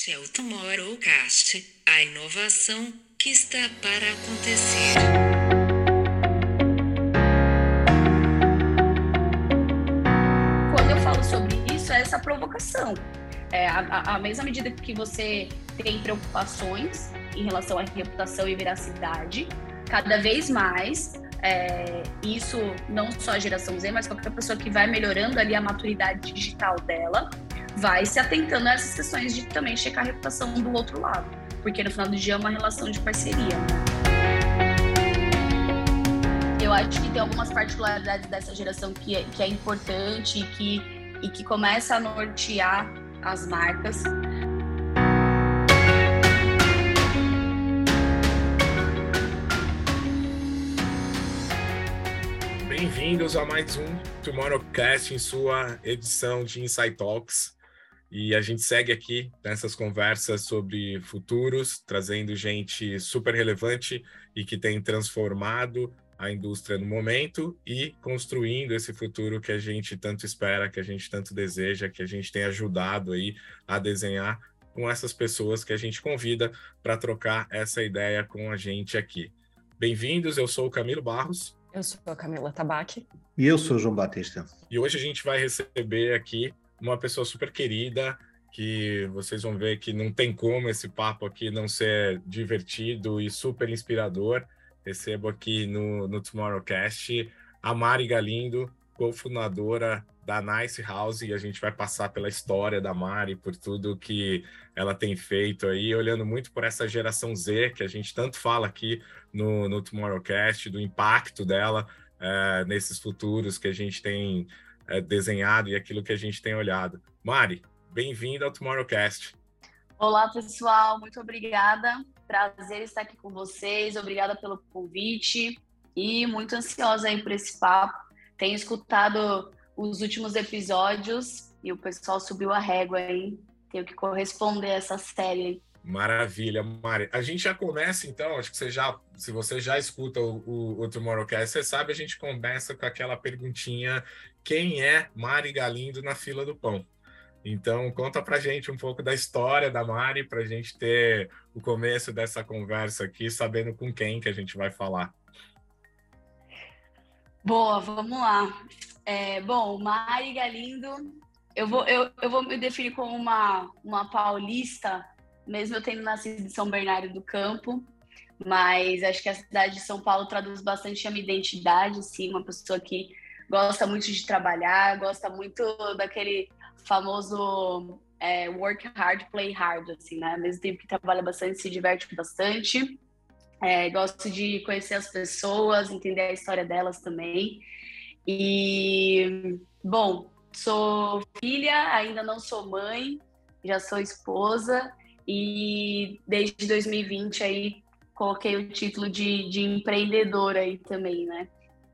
Este é o Tomorrowcast, a inovação que está para acontecer. Quando eu falo sobre isso, é essa provocação. É, a, a mesma medida que você tem preocupações em relação à reputação e veracidade, cada vez mais é, isso não só a geração Z, mas qualquer pessoa que vai melhorando ali a maturidade digital dela, vai se atentando a essas questões de também checar a reputação do outro lado, porque no final do dia é uma relação de parceria. Eu acho que tem algumas particularidades dessa geração que é, que é importante e que, e que começa a nortear as marcas. Bem-vindos a mais um Tomorrowcast em sua edição de Insight Talks. E a gente segue aqui nessas conversas sobre futuros, trazendo gente super relevante e que tem transformado a indústria no momento e construindo esse futuro que a gente tanto espera, que a gente tanto deseja, que a gente tem ajudado aí a desenhar com essas pessoas que a gente convida para trocar essa ideia com a gente aqui. Bem-vindos, eu sou o Camilo Barros. Eu sou a Camila Tabaque. E eu sou o João Batista. E hoje a gente vai receber aqui uma pessoa super querida, que vocês vão ver que não tem como esse papo aqui não ser divertido e super inspirador. Recebo aqui no, no Tomorrowcast a Mari Galindo, cofundadora da Nice House, e a gente vai passar pela história da Mari, por tudo que ela tem feito aí, olhando muito por essa geração Z, que a gente tanto fala aqui no, no Tomorrowcast, do impacto dela é, nesses futuros que a gente tem é, desenhado e aquilo que a gente tem olhado. Mari, bem-vinda ao Tomorrowcast. Olá, pessoal, muito obrigada. Prazer estar aqui com vocês, obrigada pelo convite e muito ansiosa aí por esse papo. Tenho escutado os últimos episódios e o pessoal subiu a régua aí. Tenho que corresponder a essa série Maravilha, Mari. A gente já começa, então, acho que você já, se você já escuta o, o, o Tomorrowcast, você sabe, a gente começa com aquela perguntinha: quem é Mari Galindo na fila do pão? Então, conta pra gente um pouco da história da Mari, pra gente ter o começo dessa conversa aqui, sabendo com quem que a gente vai falar. Boa, vamos lá. É, bom, Mari Galindo, eu vou, eu, eu vou me definir como uma, uma paulista mesmo eu tendo nascido em São Bernardo do Campo, mas acho que a cidade de São Paulo traduz bastante a minha identidade, sim, uma pessoa que gosta muito de trabalhar, gosta muito daquele famoso é, work hard, play hard, assim, né? Ao mesmo tempo que trabalha bastante, se diverte bastante. É, gosto de conhecer as pessoas, entender a história delas também. E, bom, sou filha, ainda não sou mãe, já sou esposa e desde 2020 aí coloquei o título de, de empreendedora aí também, né?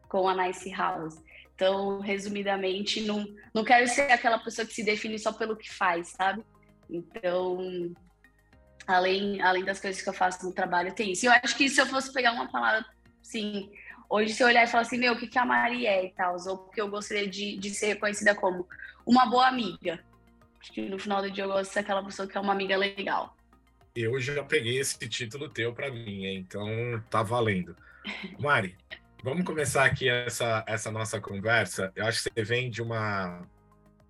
Com a Nice House. Então, resumidamente, não, não quero ser aquela pessoa que se define só pelo que faz, sabe? Então, além, além das coisas que eu faço no trabalho, tem isso. E eu acho que se eu fosse pegar uma palavra, sim, hoje se eu olhar e falar assim, meu, o que, que a Mari é e tal, ou o que eu gostaria de, de ser reconhecida como uma boa amiga, Acho que no final do dia eu gosto de ser aquela pessoa que é uma amiga legal. Eu já peguei esse título teu para mim, então tá valendo. Mari, vamos começar aqui essa, essa nossa conversa. Eu acho que você vem de uma.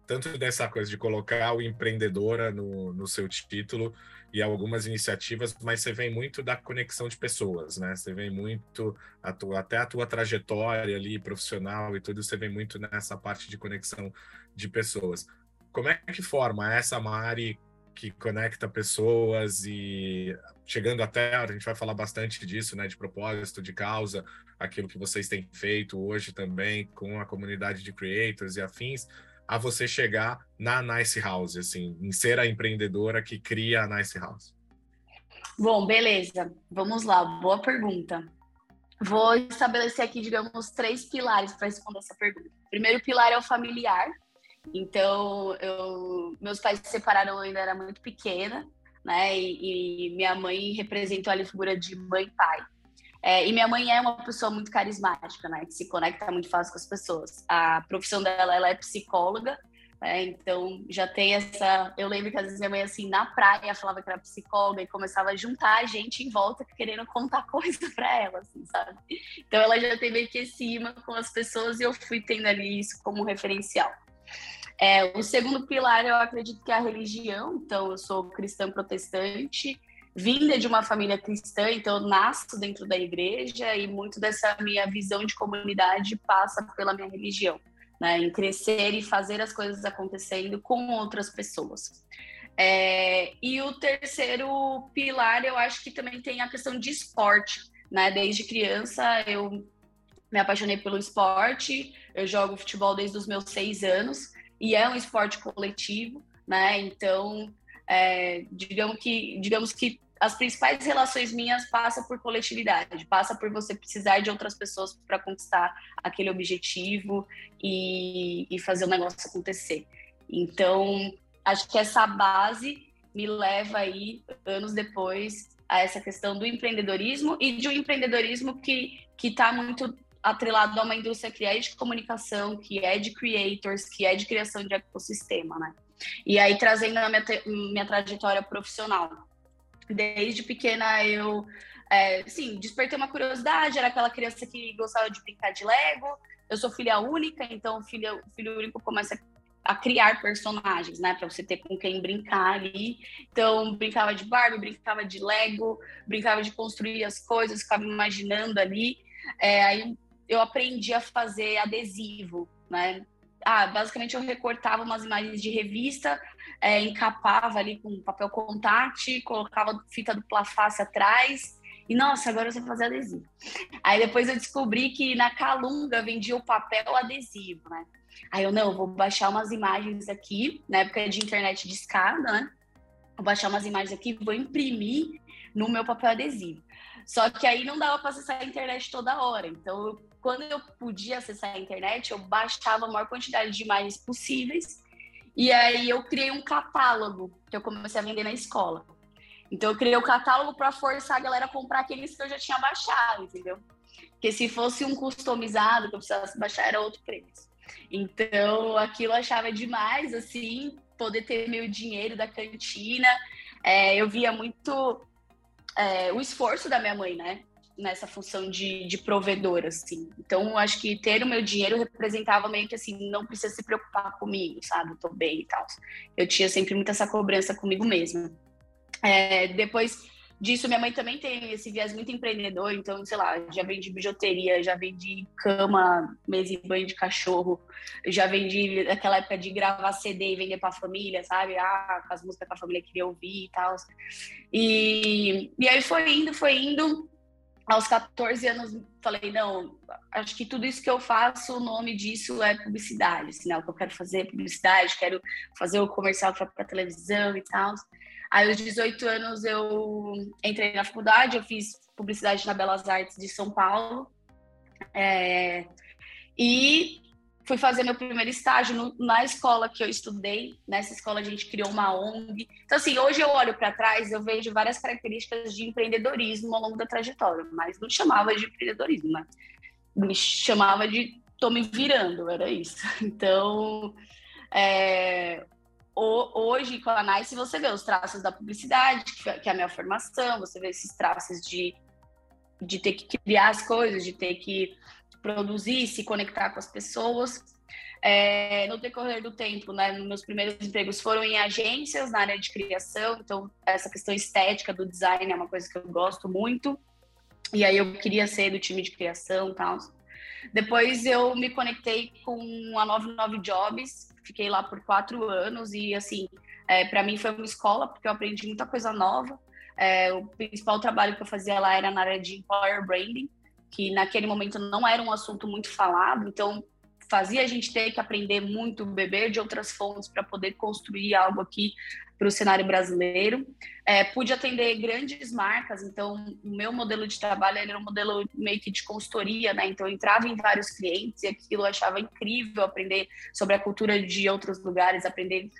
Tanto dessa coisa de colocar o empreendedora no, no seu título e algumas iniciativas, mas você vem muito da conexão de pessoas, né? Você vem muito, a tua, até a tua trajetória ali profissional e tudo, você vem muito nessa parte de conexão de pessoas como é que forma essa Mari que conecta pessoas e chegando até, a gente vai falar bastante disso, né, de propósito, de causa, aquilo que vocês têm feito hoje também com a comunidade de creators e afins, a você chegar na Nice House, assim, em ser a empreendedora que cria a Nice House. Bom, beleza. Vamos lá, boa pergunta. Vou estabelecer aqui, digamos, três pilares para responder essa pergunta. Primeiro pilar é o familiar, então, eu, meus pais se separaram eu ainda era muito pequena, né? E, e minha mãe representou ali a figura de mãe e pai. É, e minha mãe é uma pessoa muito carismática, né? Que se conecta muito fácil com as pessoas. A profissão dela, ela é psicóloga, É, então já tem essa. Eu lembro que às vezes minha mãe, assim, na praia, falava que era psicóloga e começava a juntar a gente em volta querendo contar coisa para ela, assim, sabe? Então ela já teve meio que cima com as pessoas e eu fui tendo ali isso como referencial. É, o segundo pilar, eu acredito que é a religião. Então, eu sou cristã protestante, vinda de uma família cristã, então eu nasço dentro da igreja e muito dessa minha visão de comunidade passa pela minha religião né, em crescer e fazer as coisas acontecendo com outras pessoas. É, e o terceiro pilar, eu acho que também tem a questão de esporte. Né? Desde criança, eu me apaixonei pelo esporte, eu jogo futebol desde os meus seis anos, e é um esporte coletivo, né? Então, é, digamos, que, digamos que as principais relações minhas passam por coletividade, passa por você precisar de outras pessoas para conquistar aquele objetivo e, e, fazer o negócio acontecer. Então, acho que essa base me leva aí, anos depois, a essa questão do empreendedorismo e de um empreendedorismo que está muito atrelado a uma indústria que é de comunicação, que é de creators, que é de criação de ecossistema, né? E aí, trazendo a minha, minha trajetória profissional Desde pequena eu, é, sim, despertei uma curiosidade, era aquela criança que gostava de brincar de Lego. Eu sou filha única, então filho, filho único começa a criar personagens, né, para você ter com quem brincar ali. Então, brincava de Barbie, brincava de Lego, brincava de construir as coisas, ficava imaginando ali. É, aí eu aprendi a fazer adesivo, né? Ah, basicamente eu recortava umas imagens de revista, é, encapava ali com papel contact, colocava fita dupla face atrás. E nossa, agora eu sei fazer adesivo. Aí depois eu descobri que na Calunga vendia o papel adesivo, né? Aí eu, não, vou baixar umas imagens aqui, na época de internet de escada, né? Vou baixar umas imagens aqui, vou imprimir no meu papel adesivo. Só que aí não dava para acessar a internet toda hora. Então, eu, quando eu podia acessar a internet, eu baixava a maior quantidade de imagens possíveis e aí eu criei um catálogo que eu comecei a vender na escola. Então eu criei o catálogo para forçar a galera a comprar aqueles que eu já tinha baixado, entendeu? Porque se fosse um customizado que eu precisasse baixar era outro preço. Então aquilo eu achava demais, assim, poder ter meu dinheiro da cantina. É, eu via muito é, o esforço da minha mãe, né? Nessa função de, de provedor, assim. Então, acho que ter o meu dinheiro representava meio que assim, não precisa se preocupar comigo, sabe? Eu tô bem e tal. Eu tinha sempre muita essa cobrança comigo mesma. É, depois disso, minha mãe também tem esse viés muito empreendedor, então, sei lá, já vendi bijuteria, já vendi cama, mesa e banho de cachorro, já vendi aquela época de gravar CD e vender pra família, sabe? Ah, as músicas que a família queria ouvir e tal. E, e aí foi indo, foi indo, aos 14 anos falei, não, acho que tudo isso que eu faço, o nome disso é publicidade, assim, né? O que eu quero fazer é publicidade, quero fazer o comercial para televisão e tal. Aí, aos 18 anos, eu entrei na faculdade, eu fiz publicidade na Belas Artes de São Paulo. É, e fui fazer meu primeiro estágio no, na escola que eu estudei. Nessa escola a gente criou uma ONG. Então, assim, hoje eu olho para trás, eu vejo várias características de empreendedorismo ao longo da trajetória, mas não chamava de empreendedorismo, né? Me chamava de tô me virando, era isso. Então, é, hoje com a Nice você vê os traços da publicidade, que é a minha formação, você vê esses traços de, de ter que criar as coisas, de ter que produzir, se conectar com as pessoas. É, no decorrer do tempo, né, meus primeiros empregos foram em agências na área de criação, então essa questão estética do design é uma coisa que eu gosto muito. E aí eu queria ser do time de criação tal. Depois eu me conectei com a 99 Jobs, fiquei lá por quatro anos e assim, é, para mim foi uma escola porque eu aprendi muita coisa nova. É, o principal trabalho que eu fazia lá era na área de employer branding, que naquele momento não era um assunto muito falado, então fazia a gente ter que aprender muito, beber de outras fontes para poder construir algo aqui para o cenário brasileiro. É, pude atender grandes marcas, então o meu modelo de trabalho era um modelo meio que de consultoria, né? Então eu entrava em vários clientes e aquilo eu achava incrível aprender sobre a cultura de outros lugares, aprender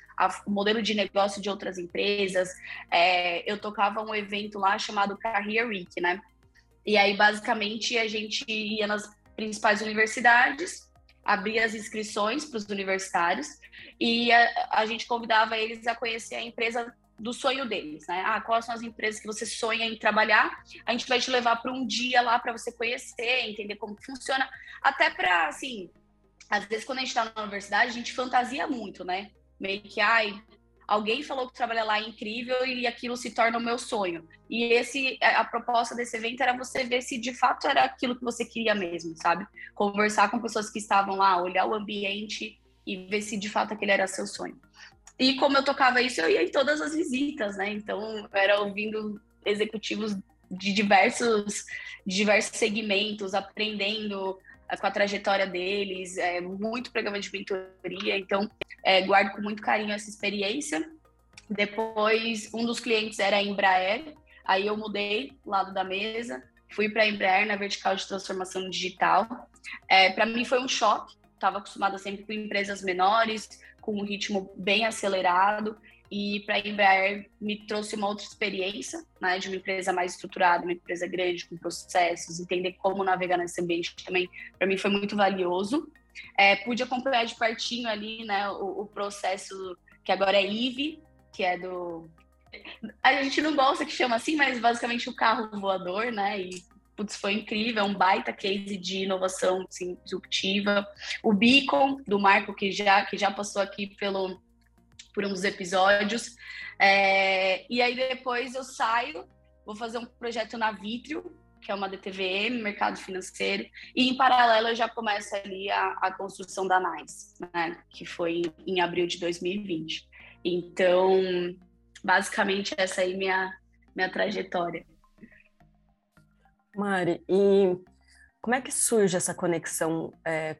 o modelo de negócio de outras empresas. É, eu tocava um evento lá chamado Career Week, né? E aí, basicamente, a gente ia nas principais universidades abria as inscrições para os universitários e a, a, gente convidava eles a conhecer a empresa do sonho deles, né? Ah, quais são as empresas que você sonha em trabalhar? A gente vai te levar para um dia lá para você conhecer, entender como funciona, até para assim, às vezes quando a gente está na universidade a gente fantasia muito, né? Meio que ai, alguém falou que trabalha lá é incrível e aquilo se torna o meu sonho. E esse a proposta desse evento era você ver se de fato era aquilo que você queria mesmo, sabe? Conversar com pessoas que estavam lá, olhar o ambiente e ver se de fato aquele era seu sonho. E como eu tocava isso, eu ia em todas as visitas, né? Então, era ouvindo executivos de diversos, de diversos segmentos, aprendendo com a trajetória deles, é, muito programa de mentoria, então é, guardo com muito carinho essa experiência. Depois, um dos clientes era a Embraer, aí eu mudei lado da mesa, fui para a Embraer na vertical de transformação digital. É, para mim foi um choque, estava acostumada sempre com empresas menores, com um ritmo bem acelerado, e para a Embraer me trouxe uma outra experiência, né, de uma empresa mais estruturada, uma empresa grande, com processos, entender como navegar nesse ambiente também, para mim foi muito valioso. É, pude acompanhar de pertinho ali, né, o, o, processo que agora é IVE, que é do... A gente não gosta que chama assim, mas basicamente o carro voador, né, e putz, foi incrível, é um baita case de inovação assim, disruptiva. O Beacon, do Marco, que já, que já passou aqui pelo por uns episódios. É, e aí depois eu saio, vou fazer um projeto na Vitrio, que é uma DTVM, mercado financeiro, e em paralelo eu já começo ali a, a construção da NICE, né, que foi em, em abril de 2020. Então, basicamente essa aí é minha minha trajetória. Mari, e como é que surge essa conexão é,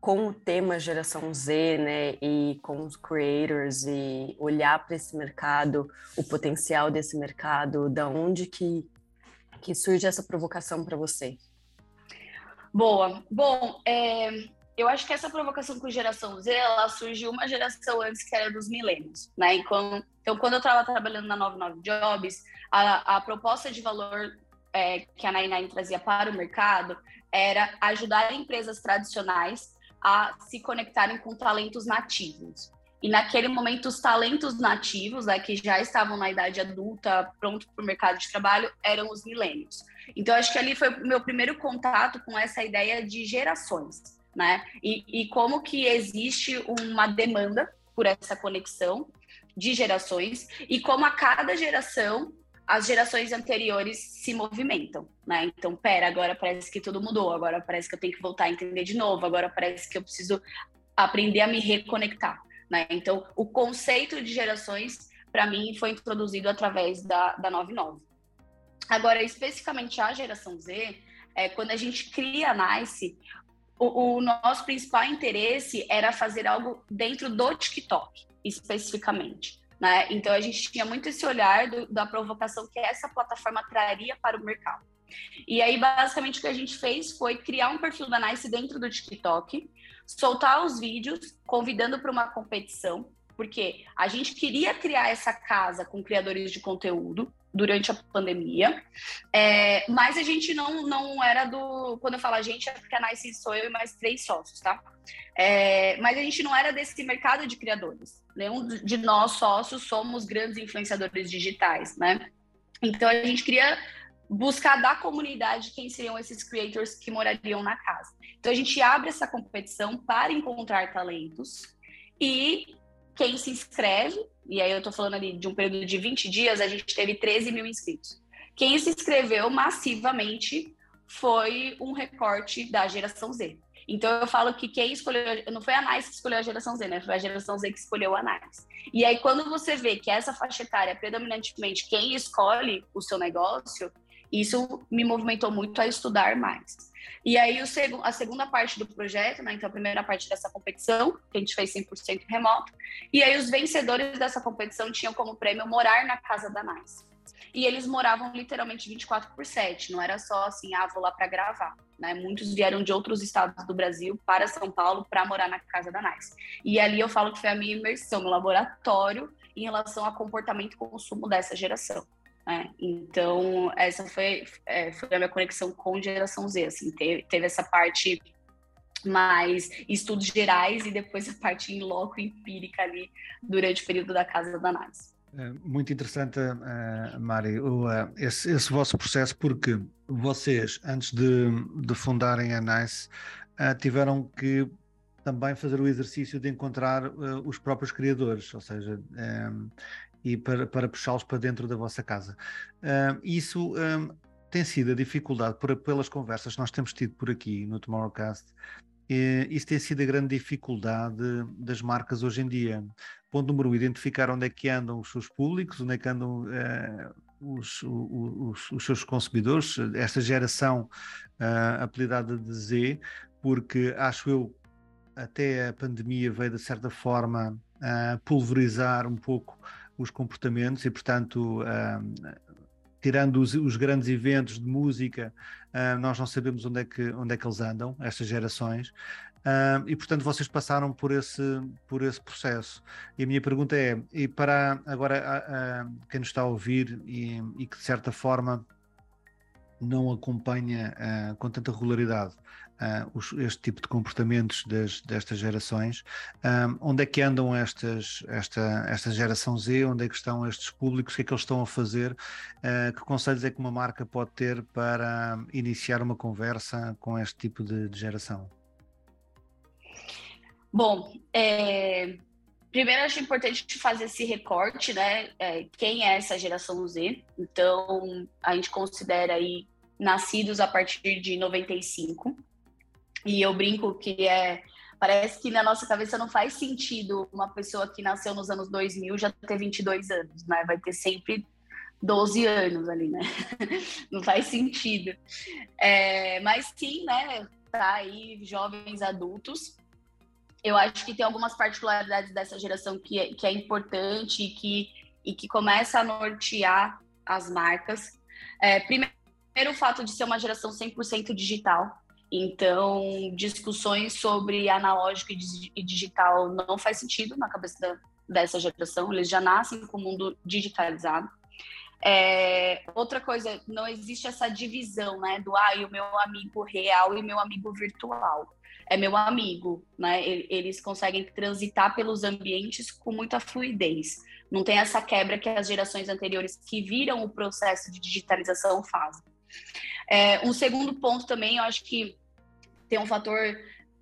com o tema geração Z, né, e com os creators e olhar para esse mercado, o potencial desse mercado, da onde que que surge essa provocação para você? Boa. Bom, é, eu acho que essa provocação com geração Z, ela surgiu uma geração antes que era dos milênios, né? Então, então quando eu estava trabalhando na 99 Jobs, a, a proposta de valor é, que a 99 trazia para o mercado era ajudar empresas tradicionais a se conectarem com talentos nativos. E naquele momento, os talentos nativos, né, que já estavam na idade adulta, pronto para o mercado de trabalho, eram os milênios. Então, acho que ali foi o meu primeiro contato com essa ideia de gerações, né? E, e como que existe uma demanda por essa conexão de gerações e como a cada geração as gerações anteriores se movimentam, né? Então, pera, agora parece que tudo mudou, agora parece que eu tenho que voltar a entender de novo, agora parece que eu preciso aprender a me reconectar, né? Então, o conceito de gerações, para mim, foi introduzido através da, da 99. Agora, especificamente a geração Z, é, quando a gente cria a NICE, o, o nosso principal interesse era fazer algo dentro do TikTok, especificamente. Né? Então a gente tinha muito esse olhar do, da provocação que essa plataforma traria para o mercado. E aí, basicamente, o que a gente fez foi criar um perfil da Nice dentro do TikTok, soltar os vídeos, convidando para uma competição, porque a gente queria criar essa casa com criadores de conteúdo durante a pandemia, é, mas a gente não, não era do. Quando eu falo a gente, é porque a Nice sou eu e mais três sócios, tá? É, mas a gente não era desse mercado de criadores nenhum de nós sócios somos grandes influenciadores digitais, né? Então a gente queria buscar da comunidade quem seriam esses creators que morariam na casa. Então a gente abre essa competição para encontrar talentos e quem se inscreve, e aí eu tô falando ali de um período de 20 dias, a gente teve 13 mil inscritos. Quem se inscreveu massivamente foi um recorte da geração Z. Então eu falo que quem escolheu, não foi a Nice que escolheu a geração Z, né? Foi a geração Z que escolheu a Nice. E aí quando você vê que essa faixa etária predominantemente quem escolhe o seu negócio, isso me movimentou muito a estudar mais. E aí o seg a segunda parte do projeto, né? Então a primeira parte dessa competição, que a gente fez 100% remoto, e aí os vencedores dessa competição tinham como prêmio morar na casa da Nice. E eles moravam literalmente 24 por 7, não era só assim, ah, vou lá para gravar. Né? Muitos vieram de outros estados do Brasil para São Paulo para morar na casa da Nice. E ali eu falo que foi a minha imersão, meu laboratório em relação ao comportamento e consumo dessa geração. Né? Então, essa foi, é, foi a minha conexão com geração Z. Assim, teve, teve essa parte mais estudos gerais e depois a parte em loco empírica ali durante o período da casa da análise. É muito interessante, uh, Mari, o, uh, esse, esse, vosso processo, porque vocês, antes de, de fundarem a NICE, uh, tiveram que também fazer o exercício de encontrar os próprios criadores, ou seja, um, e para, para puxá-los para dentro da vossa casa. isso um, tem sido a dificuldade por, pelas conversas que nós temos tido por aqui no Tomorrowcast, isso tem sido a grande dificuldade das marcas hoje em dia. Ponto número um, identificar onde é que andam os seus públicos, onde é que andam uh, os, os, os, seus consumidores, esta geração uh, apelidada de Z, porque acho eu até a pandemia veio de certa forma uh, pulverizar um pouco os comportamentos e, portanto, uh, tirando os, os, grandes eventos de música, uh, nós não sabemos onde é, que, onde é que eles andam, estas gerações. E portanto vocês passaram por esse, por esse processo. E a minha pergunta é: e para agora uh, quem nos está a ouvir e, e, que de certa forma não acompanha uh, com tanta regularidade os, este tipo de comportamentos das, destas gerações, onde é que andam estas, esta, esta geração Z? Onde é que estão estes públicos? O que é que eles estão a fazer? que conselhos é que uma marca pode ter para iniciar uma conversa com este tipo de, de geração? Bom, é, primeiro acho importante fazer esse recorte, né? É, quem é essa geração Z? Então, a gente considera aí nascidos a partir de 95. E eu brinco que é parece que na nossa cabeça não faz sentido uma pessoa que nasceu nos anos 2000 já ter 22 anos, né? Vai ter sempre 12 anos ali, né? Não faz sentido. É, mas sim, né? Tá aí jovens adultos eu acho que tem algumas particularidades dessa geração que é, que é importante e que, e que começa a nortear as marcas. É, primeiro, o fato de ser uma geração 100% digital. Então, discussões sobre analógico e digital não faz sentido na cabeça da, dessa geração. Eles já nascem com o mundo digitalizado. É, outra coisa, não existe essa divisão, né, do ah, o meu amigo real e meu amigo virtual é meu amigo, né? Eles conseguem transitar pelos ambientes com muita fluidez. Não tem essa quebra que as gerações anteriores que viram o processo de digitalização fazem. É, um segundo ponto também, eu acho que tem um fator,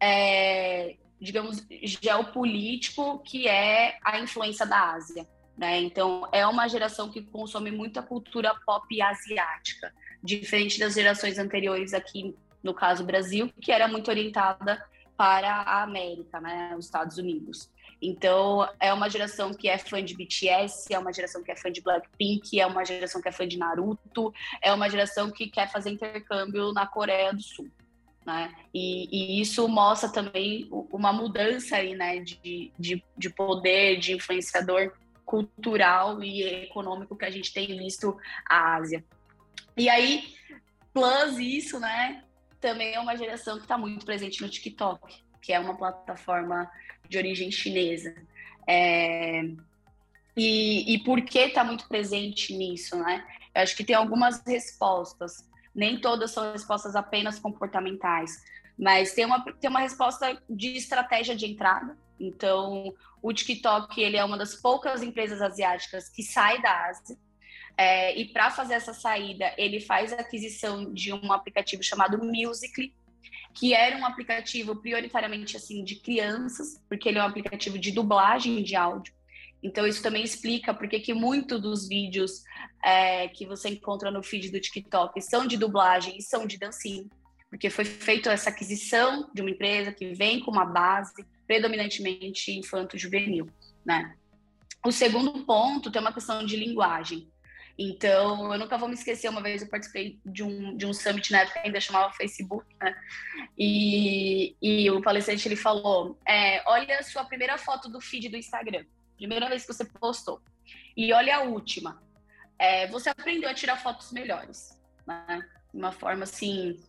é, digamos, geopolítico, que é a influência da Ásia. Né? Então, é uma geração que consome muita cultura pop asiática, diferente das gerações anteriores aqui no caso Brasil, que era muito orientada para a América, né, os Estados Unidos. Então, é uma geração que é fã de BTS, é uma geração que é fã de Blackpink, é uma geração que é fã de Naruto, é uma geração que quer fazer intercâmbio na Coreia do Sul. Né? E, e isso mostra também uma mudança aí, né, de, de, de poder, de influenciador cultural e econômico que a gente tem visto a Ásia. E aí, plus isso, né, também é uma geração que está muito presente no TikTok, que é uma plataforma de origem chinesa. É... E, e por que está muito presente nisso, né? Eu acho que tem algumas respostas. Nem todas são respostas apenas comportamentais, mas tem uma, tem uma resposta de estratégia de entrada. Então, o TikTok ele é uma das poucas empresas asiáticas que sai da Ásia. É, e para fazer essa saída, ele faz a aquisição de um aplicativo chamado Musical.ly, que era um aplicativo prioritariamente assim de crianças, porque ele é um aplicativo de dublagem de áudio. Então isso também explica porque que muitos dos vídeos é, que você encontra no feed do TikTok são de dublagem e são de dancinho, porque foi feita essa aquisição de uma empresa que vem com uma base predominantemente infanto-juvenil, né? O segundo ponto tem uma questão de linguagem. Então, eu nunca vou me esquecer, uma vez eu participei de um, de um summit na época ainda chamava Facebook, né? E, e o palestrante ele falou: é, olha a sua primeira foto do feed do Instagram, primeira vez que você postou, e olha a última. É, você aprendeu a tirar fotos melhores, né? De uma forma assim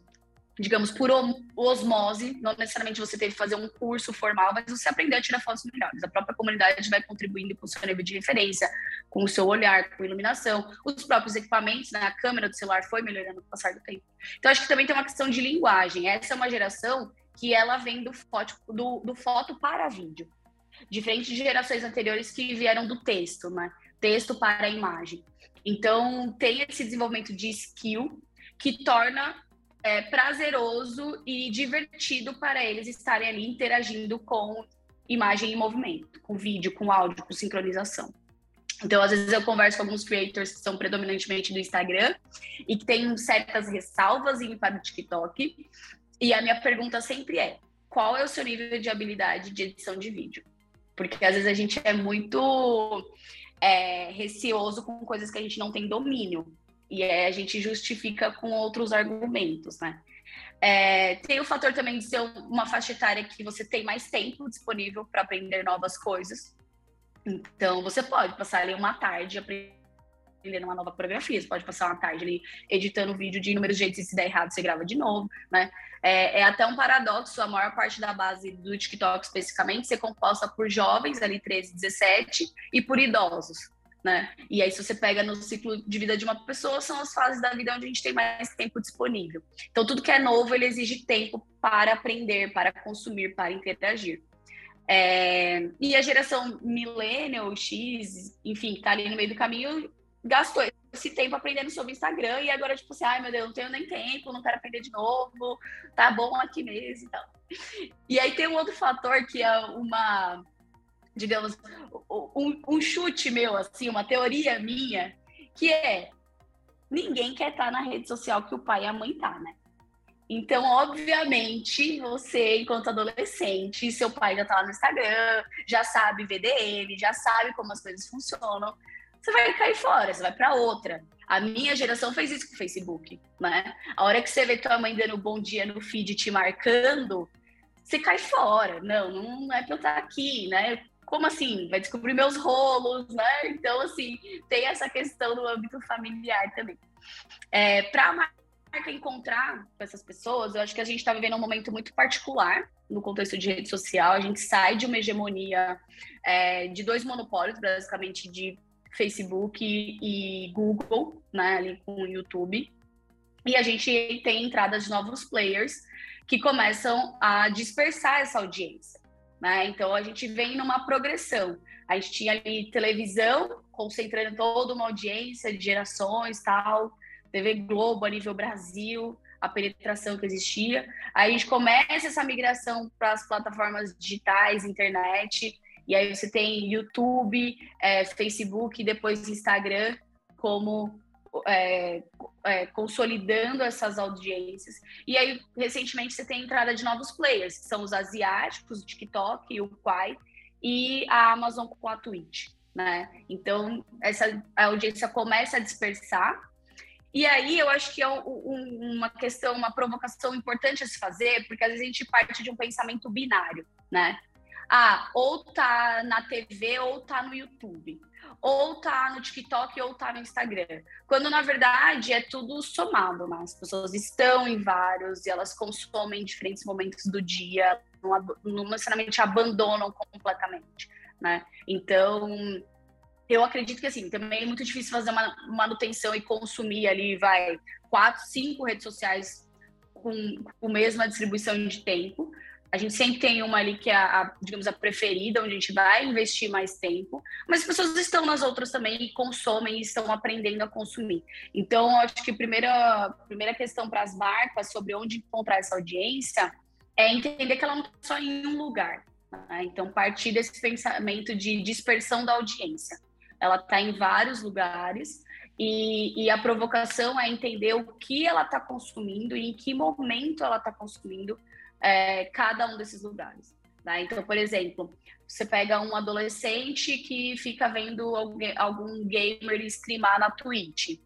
digamos, por osmose, não necessariamente você teve que fazer um curso formal, mas você aprendeu a tirar fotos melhores. A própria comunidade vai contribuindo com o seu nível de referência, com o seu olhar, com a iluminação, os próprios equipamentos, né? a câmera do celular foi melhorando com o passar do tempo. Então, acho que também tem uma questão de linguagem. Essa é uma geração que ela vem do foto, do, do foto para vídeo. Diferente de gerações anteriores que vieram do texto, né? Texto para imagem. Então, tem esse desenvolvimento de skill que torna é, prazeroso e divertido para eles estarem ali interagindo com imagem e movimento, com vídeo, com áudio, com sincronização. Então, às vezes eu converso com alguns creators que são predominantemente do Instagram e que têm certas ressalvas em para o TikTok. E a minha pergunta sempre é: qual é o seu nível de habilidade de edição de vídeo? Porque às vezes a gente é muito é, receoso com coisas que a gente não tem domínio. E aí a gente justifica com outros argumentos, né? É, tem o fator também de ser uma faixa etária que você tem mais tempo disponível para aprender novas coisas. Então, você pode passar ali uma tarde aprendendo uma nova coreografia, você pode passar uma tarde ali editando vídeo de inúmeros jeitos e se der errado, você grava de novo, né? É, é, até um paradoxo, a maior parte da base do TikTok especificamente ser composta por jovens, ali 13, 17, e por idosos. Né? E aí, se você pega no ciclo de vida de uma pessoa, são as fases da vida onde a gente tem mais tempo disponível. Então, tudo que é novo, ele exige tempo para aprender, para consumir, para interagir. É... E a geração millennial, X, enfim, que tá ali no meio do caminho, gastou esse tempo aprendendo sobre Instagram e agora, tipo assim, ai meu Deus, não tenho nem tempo, não quero aprender de novo, tá bom aqui mesmo e tal. E aí tem um outro fator que é uma digamos, um, um chute meu, assim, uma teoria minha, que é ninguém quer estar na rede social que o pai e a mãe tá, né? Então, obviamente, você, enquanto adolescente, seu pai já tá lá no Instagram, já sabe VDM, já sabe como as coisas funcionam, você vai cair fora, você vai para outra. A minha geração fez isso com o Facebook, né? A hora que você vê tua mãe dando bom dia no feed te marcando, você cai fora. Não, não é pra eu estar aqui, né? Como assim? Vai descobrir meus rolos, né? Então, assim, tem essa questão no âmbito familiar também. É, Para a marca encontrar com essas pessoas, eu acho que a gente está vivendo um momento muito particular no contexto de rede social. A gente sai de uma hegemonia é, de dois monopólios, basicamente, de Facebook e, Google, né? Ali com o YouTube. E a gente tem entrada de novos players que começam a dispersar essa audiência. Né? Então a gente vem numa progressão. A gente tinha ali televisão, concentrando toda uma audiência de gerações, tal, TV Globo a nível Brasil, a penetração que existia. Aí a gente começa essa migração para as plataformas digitais, internet, e aí você tem YouTube, é, Facebook, depois Instagram como é, é, consolidando essas audiências. E aí, recentemente, você tem a entrada de novos players, que são os asiáticos, o TikTok, o Quai, e a Amazon com a Twitch. Né? Então, essa a audiência começa a dispersar. E aí, eu acho que é um, uma questão, uma provocação importante a se fazer, porque às vezes a gente parte de um pensamento binário, né? Ah, ou tá na TV ou tá no YouTube ou tá no TikTok ou tá no Instagram. Quando na verdade é tudo somado, né? As pessoas estão em vários e elas consomem em diferentes momentos do dia, não, não necessariamente abandonam completamente, né? Então, eu acredito que assim, também é muito difícil fazer uma manutenção e consumir ali, vai, quatro, cinco redes sociais com, com a mesma distribuição de tempo. A gente sempre tem uma ali que é a, digamos, a preferida, onde a gente vai investir mais tempo, mas as pessoas estão nas outras também e consomem e estão aprendendo a consumir. Então, acho que a primeira, primeira questão para as marcas sobre onde encontrar essa audiência é entender que ela não está só em um lugar. Né? Então, partir desse pensamento de dispersão da audiência. Ela está em vários lugares e, e, a provocação é entender o que ela está consumindo e em que momento ela está consumindo é, cada um desses lugares. Né? Então, por exemplo, você pega um adolescente que fica vendo alguém, algum gamer streamar na Twitch.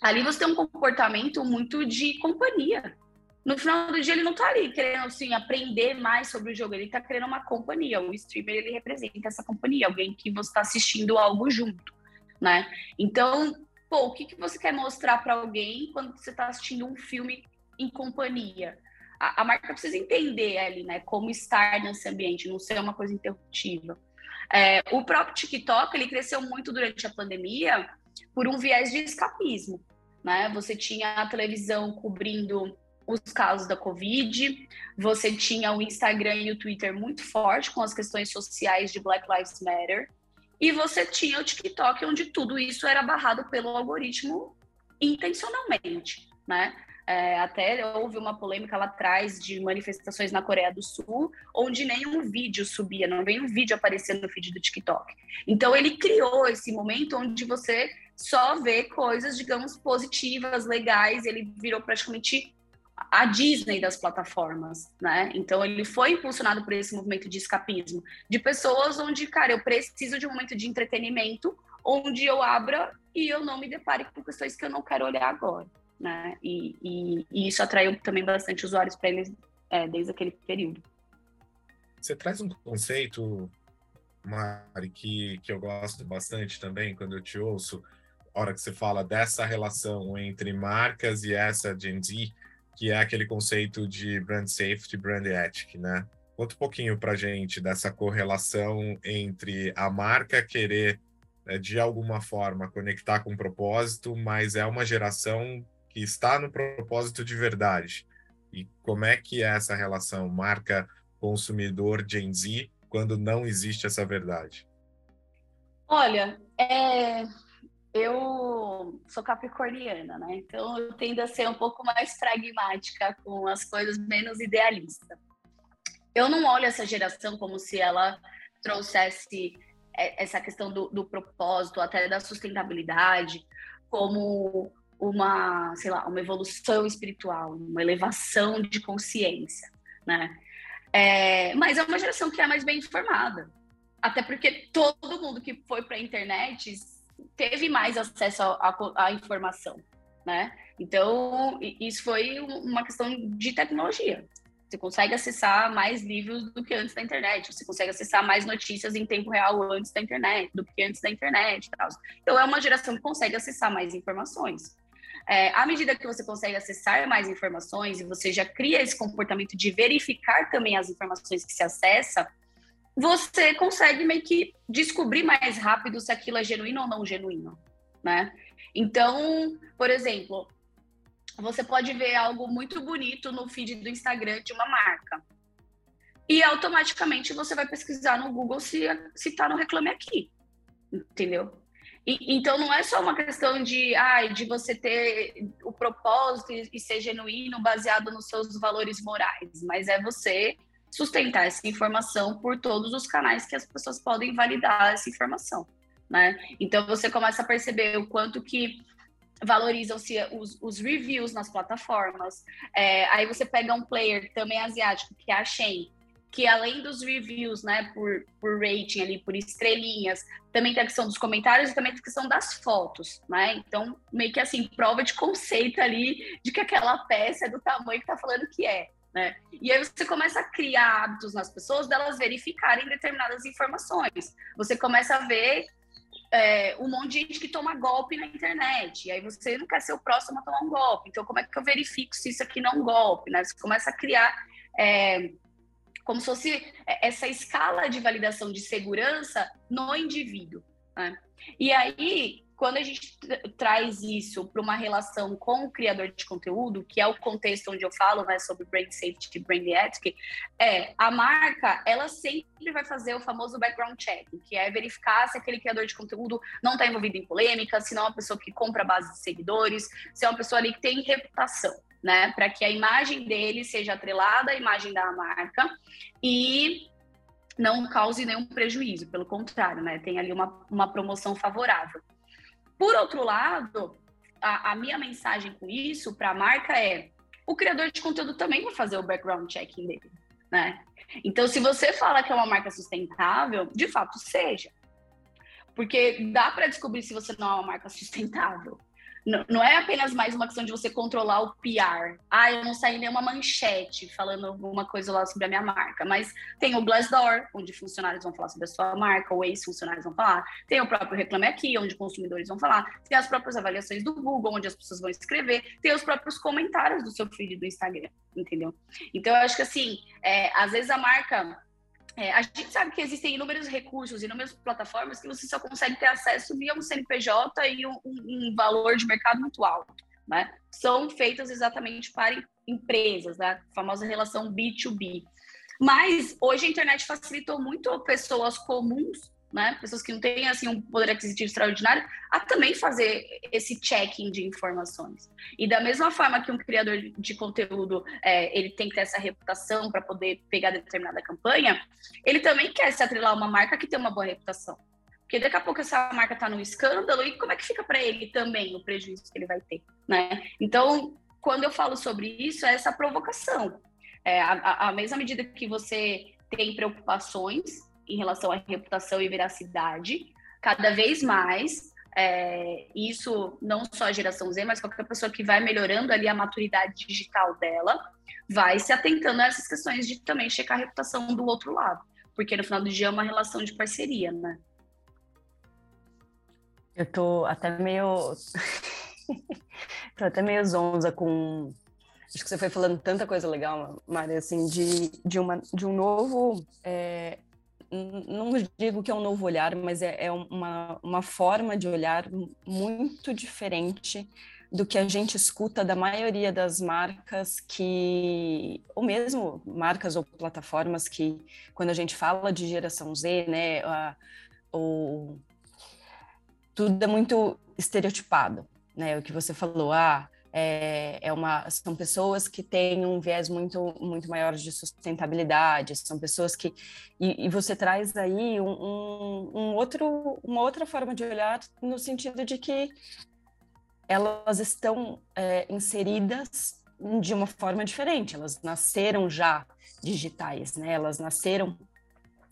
Ali você tem um comportamento muito de companhia. No final do dia, ele não está ali querendo assim, aprender mais sobre o jogo, ele está querendo uma companhia. O streamer ele representa essa companhia, alguém que você está assistindo algo junto, né? Então, pô, o que, que você quer mostrar para alguém quando você está assistindo um filme em companhia? A, a, marca precisa entender ali, né, como estar nesse ambiente, não ser uma coisa interruptiva. É, o próprio TikTok, ele cresceu muito durante a pandemia por um viés de escapismo, né? Você tinha a televisão cobrindo os casos da Covid, você tinha o Instagram e o Twitter muito forte com as questões sociais de Black Lives Matter, e você tinha o TikTok, onde tudo isso era barrado pelo algoritmo intencionalmente, né? É, até houve uma polêmica lá atrás de manifestações na Coreia do Sul, onde nenhum vídeo subia, não veio um vídeo aparecendo no feed do TikTok. Então ele criou esse momento onde você só vê coisas, digamos, positivas, legais. Ele virou praticamente a Disney das plataformas, né? Então ele foi impulsionado por esse movimento de escapismo, de pessoas onde, cara, eu preciso de um momento de entretenimento, onde eu abra e eu não me depare com questões que eu não quero olhar agora, né? E, e, e isso atraiu também bastante usuários para eles é, desde aquele período. Você traz um conceito, Mari, que, que eu gosto bastante também quando eu te ouço, hora que você fala dessa relação entre marcas e essa Gen Z, que é aquele conceito de brand safety, brand ethic, né? Conta um pouquinho para gente dessa correlação entre a marca querer, né, de alguma forma, conectar com o propósito, mas é uma geração que está no propósito de verdade. E como é que é essa relação marca-consumidor Gen Z quando não existe essa verdade? Olha, é, eu sou capricorniana, né? Então eu tendo a ser um pouco mais pragmática com as coisas, menos idealista. Eu não olho essa geração como se ela trouxesse é, essa questão do, do propósito, até da sustentabilidade, como uma, sei lá, uma evolução espiritual, uma elevação de consciência, né? É, mas é uma geração que é mais bem informada. Até porque todo mundo que foi para a internet teve mais acesso à informação, né? Então, isso foi uma questão de tecnologia. Você consegue acessar mais livros do que antes da internet. Você consegue acessar mais notícias em tempo real antes da internet, do que antes da internet. Tal. Então, é uma geração que consegue acessar mais informações. É, à medida que você consegue acessar mais informações e você já cria esse comportamento de verificar também as informações que se acessa, você consegue meio que descobrir mais rápido se aquilo é genuíno ou não genuíno, né? Então, por exemplo, você pode ver algo muito bonito no feed do Instagram de uma marca. E automaticamente você vai pesquisar no Google se se tá no Reclame Aqui. Entendeu? E, então não é só uma questão de, ah, de você ter o propósito e, e ser genuíno baseado nos seus valores morais, mas é você sustentar essa informação por todos os canais que as pessoas podem validar essa informação, né? Então você começa a perceber o quanto que valorizam-se os, os, reviews nas plataformas. É, aí você pega um player também asiático, que é a Shein, que além dos reviews, né, por, por rating ali, por estrelinhas, também tem a questão dos comentários e também tem a questão das fotos, né? Então, meio que assim, prova de conceito ali de que aquela peça é do tamanho que tá falando que é. Né? E aí você começa a criar hábitos nas pessoas delas verificarem determinadas informações. Você começa a ver é, um monte de gente que toma golpe na internet. E aí você não quer ser o próximo a tomar um golpe. Então, como é que eu verifico se isso aqui não é um golpe? Né? Você começa a criar é, como se fosse essa escala de validação de segurança no indivíduo. Né? E aí, quando a gente traz isso para uma relação com o criador de conteúdo, que é o contexto onde eu falo né, sobre brand safety e brand ethic, é a marca ela sempre vai fazer o famoso background check, que é verificar se aquele criador de conteúdo não está envolvido em polêmica, se não é uma pessoa que compra base de seguidores, se é uma pessoa ali que tem reputação, né, para que a imagem dele seja atrelada à imagem da marca e não cause nenhum prejuízo, pelo contrário, né, tem ali uma, uma promoção favorável. Por outro lado, a, a minha mensagem com isso para a marca é: o criador de conteúdo também vai fazer o background checking dele, né? Então, se você fala que é uma marca sustentável, de fato seja. Porque dá para descobrir se você não é uma marca sustentável não, é apenas mais uma questão de você controlar o PR. Ah, eu não saí nenhuma manchete falando alguma coisa lá sobre a minha marca, mas tem o Glassdoor, onde funcionários vão falar sobre a sua marca, ou ex-funcionários vão falar. Tem o próprio Reclame Aqui, onde consumidores vão falar. Tem as próprias avaliações do Google, onde as pessoas vão escrever. Tem os próprios comentários do seu feed do Instagram, entendeu? Então, eu acho que assim, é, às vezes a marca é, a gente sabe que existem inúmeros recursos, inúmeras plataformas que você só consegue ter acesso via um CNPJ e um, um valor de mercado muito alto. né? São feitas exatamente para empresas, né? A famosa relação B2B. Mas hoje a internet facilitou muito pessoas comuns, né? Pessoas que não têm assim um poder aquisitivo extraordinário, a também fazer esse checking de informações. E da mesma forma que um criador de conteúdo é, ele tem que ter essa reputação para poder pegar determinada campanha, ele também quer se atrelar a uma marca que tem uma boa reputação. Porque daqui a pouco essa marca está no escândalo e como é que fica para ele também o prejuízo que ele vai ter, né? Então, quando eu falo sobre isso, é essa provocação. É, a, a mesma medida que você tem preocupações em relação à reputação e veracidade, cada vez mais é, isso não só a geração Z, mas qualquer pessoa que vai melhorando ali a maturidade digital dela, vai se atentando a essas questões de também checar a reputação do outro lado, porque no final do dia é uma relação de parceria, né? Eu tô até meio. tô até meio zonza com. Acho que você foi falando tanta coisa legal, Mari, assim, de, de, uma, de um novo. É... Não digo que é um novo olhar, mas é, é uma, uma forma de olhar muito diferente do que a gente escuta da maioria das marcas que, ou mesmo marcas ou plataformas que, quando a gente fala de geração Z, né, a, o, tudo é muito estereotipado, né? O que você falou, ah, é, é uma, são pessoas que têm um viés muito, muito maior de sustentabilidade, são pessoas que. E, e você traz aí um, um, outro, uma outra forma de olhar, no sentido de que elas estão é, inseridas de uma forma diferente, elas nasceram já digitais, né? Elas nasceram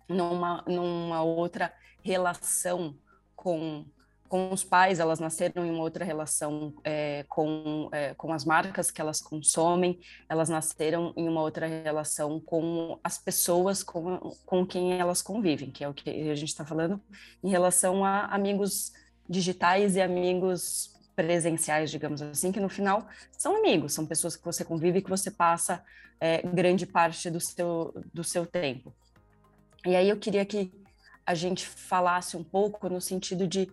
numa, numa outra relação com com os pais, elas nasceram em uma outra relação é, com, é, com as marcas que elas consomem, elas nasceram em uma outra relação com as pessoas com, com quem elas convivem, que é o que a gente está falando em relação a amigos digitais e amigos presenciais, digamos assim, que no final são amigos, são pessoas que você convive e que você passa é, grande parte do seu, do seu tempo. E aí eu queria que a gente falasse um pouco no sentido de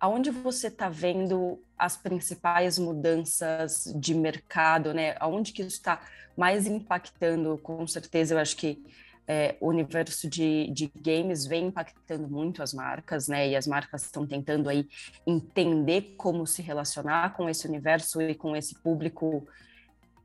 aonde você está vendo as principais mudanças de mercado, né? Aonde que está mais impactando? Com certeza, eu acho que é, o universo de, de games vem impactando muito as marcas, né? E as marcas estão tentando aí entender como se relacionar com esse universo e com esse público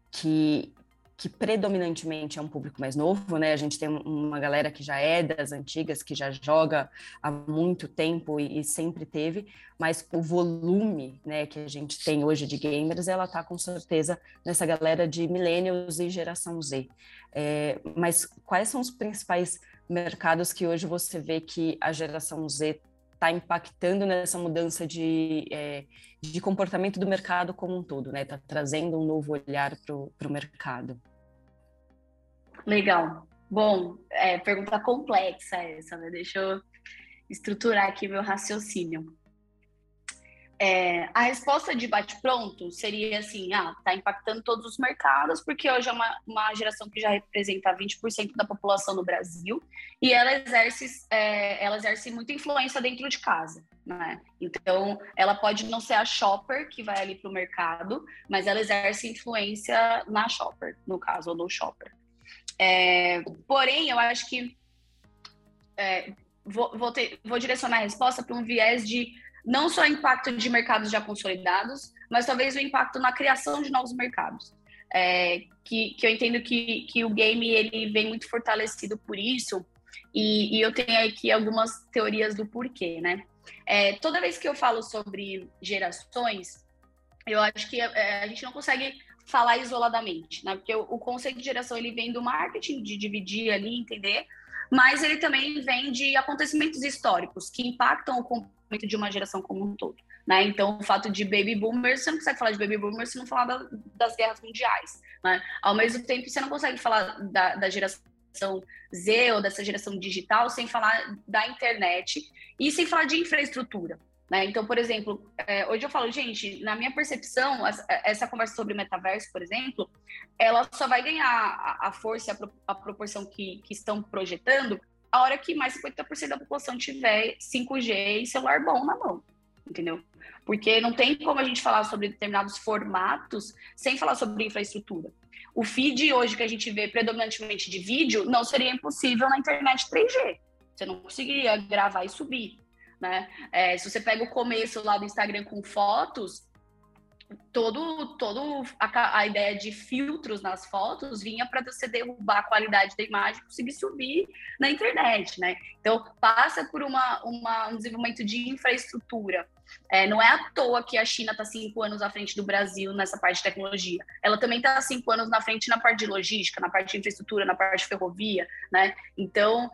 que que predominantemente é um público mais novo, né? A gente tem uma galera que já é das antigas, que já joga há muito tempo e, e sempre teve, mas o volume, né, que a gente tem hoje de gamers, ela tá com certeza nessa galera de millennials e geração Z. É, mas quais são os principais mercados que hoje você vê que a geração Z está impactando nessa mudança de, é, de comportamento do mercado como um todo, né? Está trazendo um novo olhar para o mercado. Legal. Bom, é, pergunta complexa essa, né? Deixa eu estruturar aqui meu raciocínio. É, a resposta de bate-pronto seria assim: ah, tá impactando todos os mercados, porque hoje é uma, uma geração que já representa 20% da população no Brasil e ela exerce, é, ela exerce muita influência dentro de casa. Né? Então, ela pode não ser a shopper que vai ali para o mercado, mas ela exerce influência na shopper, no caso, ou no shopper. É, porém, eu acho que é, vou, vou, ter, vou direcionar a resposta para um viés de não só impacto de mercados já consolidados, mas talvez o impacto na criação de novos mercados. É, que, que eu entendo que, que o game ele vem muito fortalecido por isso, e, e eu tenho aqui algumas teorias do porquê, né? É, toda vez que eu falo sobre gerações, eu acho que é, a gente não consegue falar isoladamente, né? Porque o, o, conceito de geração ele vem do marketing, de dividir ali, entender, mas ele também vem de acontecimentos históricos que impactam o comportamento de uma geração como um todo. Né? Então, o fato de baby boomers, você não consegue falar de baby boomers se não falar da, das guerras mundiais. Né? Ao mesmo tempo, você não consegue falar da, da geração Z ou dessa geração digital sem falar da internet e sem falar de infraestrutura. Né? Então, por exemplo, é, hoje eu falo, gente, na minha percepção, essa conversa sobre metaverso, por exemplo, ela só vai ganhar a, a força e a, a, proporção que, que estão projetando a hora que mais 50% da população tiver 5G e celular bom na mão. entendeu? Porque não tem como a gente falar sobre determinados formatos sem falar sobre infraestrutura. O feed hoje que a gente vê predominantemente de vídeo não seria impossível na internet 3G. Você não conseguiria gravar e subir, né? É, se você pega o começo lá do Instagram com fotos, todo, todo a, a, ideia de filtros nas fotos vinha para você derrubar a qualidade da imagem e conseguir subir na internet, né? Então passa por uma, uma um desenvolvimento de infraestrutura. É, não é à toa que a China está cinco anos à frente do Brasil nessa parte de tecnologia. Ela também está cinco anos na frente na parte de logística, na parte de infraestrutura, na parte de ferrovia, né? Então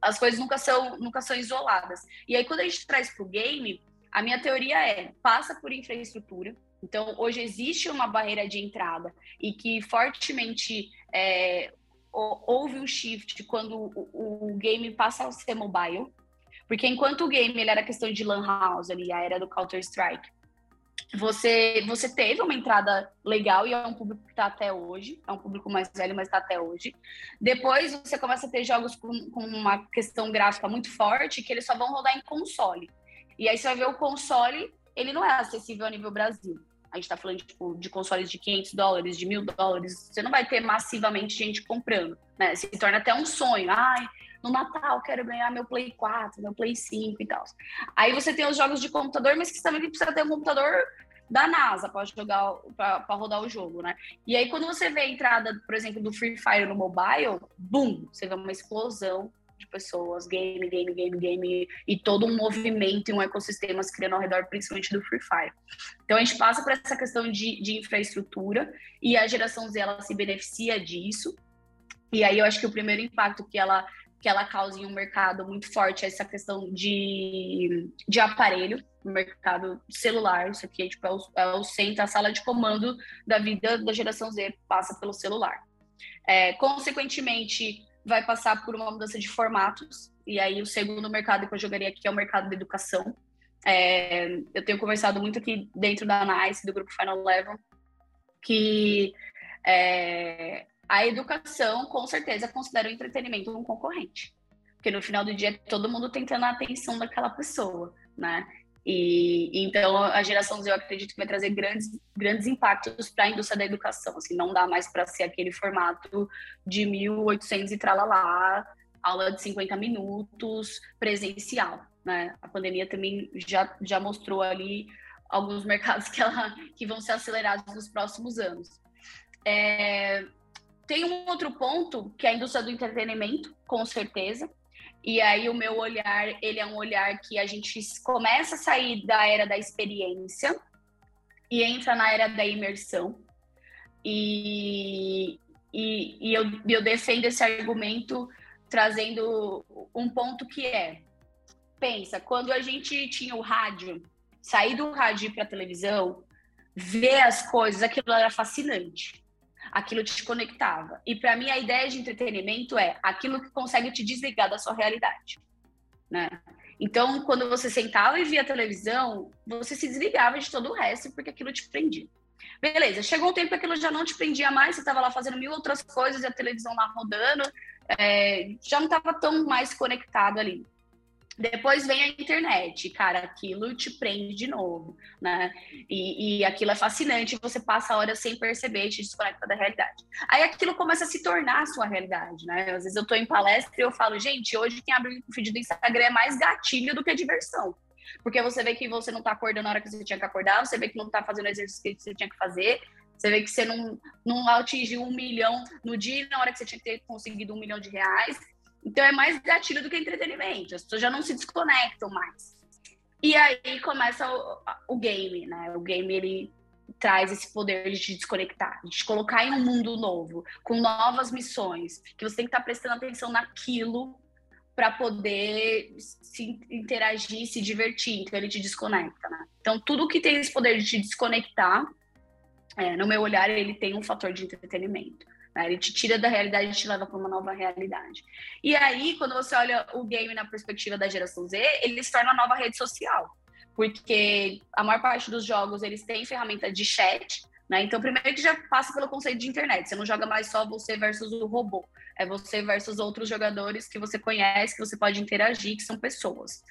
as coisas nunca são nunca são isoladas. E aí quando a gente traz para o game a minha teoria é passa por infraestrutura, então, hoje existe uma barreira de entrada e que fortemente é, houve um shift quando o, o, game passa a ser mobile, porque enquanto o game ele era questão de lan house ali, a era do Counter Strike, você você teve uma entrada legal e é um público que está até hoje, é um público mais velho, mas está até hoje. Depois você começa a ter jogos com, com uma questão gráfica muito forte que eles só vão rodar em console. E aí você vai ver o console ele não é acessível a nível Brasil. A gente está falando tipo, de consoles de 500 dólares, de mil dólares. Você não vai ter massivamente gente comprando, né? Se torna até um sonho. Ai, no Natal quero ganhar meu Play 4, meu Play 5 e tal. Aí você tem os jogos de computador, mas que também precisa ter um computador da NASA para jogar para rodar o jogo, né? E aí quando você vê a entrada, por exemplo, do Free Fire no mobile, boom, você vê uma explosão de pessoas, game, game, game, game, e todo um movimento e um ecossistema se criando ao redor, principalmente do Free Fire. Então a gente passa por essa questão de, de infraestrutura e a geração Z ela se beneficia disso. E aí eu acho que o primeiro impacto que ela que ela causa em um mercado muito forte essa questão de, de aparelho, mercado celular, isso aqui é, tipo, é, o, é o centro, a sala de comando da vida da geração Z passa pelo celular. É, consequentemente, vai passar por uma mudança de formatos. E aí, o segundo mercado que eu jogaria aqui é o mercado da educação. É, eu tenho conversado muito aqui dentro da NICE, do grupo Final Level, que é, a educação, com certeza, considera o entretenimento um concorrente. Porque no final do dia, todo mundo tentando a atenção daquela pessoa, né? E então a geração Z eu acredito que vai trazer grandes, grandes impactos para a indústria da educação. Assim, não dá mais para ser aquele formato de 1800 e tralalá, aula de 50 minutos, presencial. Né? A pandemia também já, já mostrou ali alguns mercados que, ela, que vão ser acelerados nos próximos anos. É, tem um outro ponto que é a indústria do entretenimento, com certeza. E aí o meu olhar, ele é um olhar que a gente começa a sair da era da experiência e entra na era da imersão. E, e, e eu, eu defendo esse argumento trazendo um ponto que é, pensa, quando a gente tinha o rádio, sair do rádio para a televisão, ver as coisas, aquilo era fascinante aquilo te conectava. E para mim a ideia de entretenimento é aquilo que consegue te desligar da sua realidade, né? Então, quando você sentava e via televisão, você se desligava de todo o resto porque aquilo te prendia. Beleza, chegou um tempo que aquilo já não te prendia mais, você estava lá fazendo mil outras coisas e a televisão lá rodando, é, já não estava tão mais conectado ali. Depois vem a internet, cara, aquilo te prende de novo, né? E, e aquilo é fascinante, você passa horas sem perceber, te desconecta da realidade. Aí aquilo começa a se tornar a sua realidade, né? Às vezes eu tô em palestra e eu falo, gente, hoje quem abre o feed do Instagram é mais gatilho do que diversão. Porque você vê que você não tá acordando na hora que você tinha que acordar, você vê que não tá fazendo o exercício que você tinha que fazer, você vê que você não, não atingiu um milhão no dia na hora que você tinha que ter conseguido um milhão de reais. Então é mais gatilho do que entretenimento. As pessoas já não se desconectam mais. E aí começa o, o game, né? O game ele traz esse poder de te desconectar, de te colocar em um mundo novo, com novas missões, que você tem que estar prestando atenção naquilo para poder se interagir, se divertir. Então ele te desconecta, né? Então tudo que tem esse poder de te desconectar, é, no meu olhar, ele tem um fator de entretenimento. Né? Ele te tira da realidade e te leva para uma nova realidade. E aí, quando você olha o game na perspectiva da geração Z, ele se torna uma nova rede social. Porque a maior parte dos jogos, eles têm ferramenta de chat, Né? Então, primeiro que já passa pelo conceito de internet. Você não joga mais só você versus o robô. É você versus outros jogadores que você conhece, que você pode interagir, que são pessoas.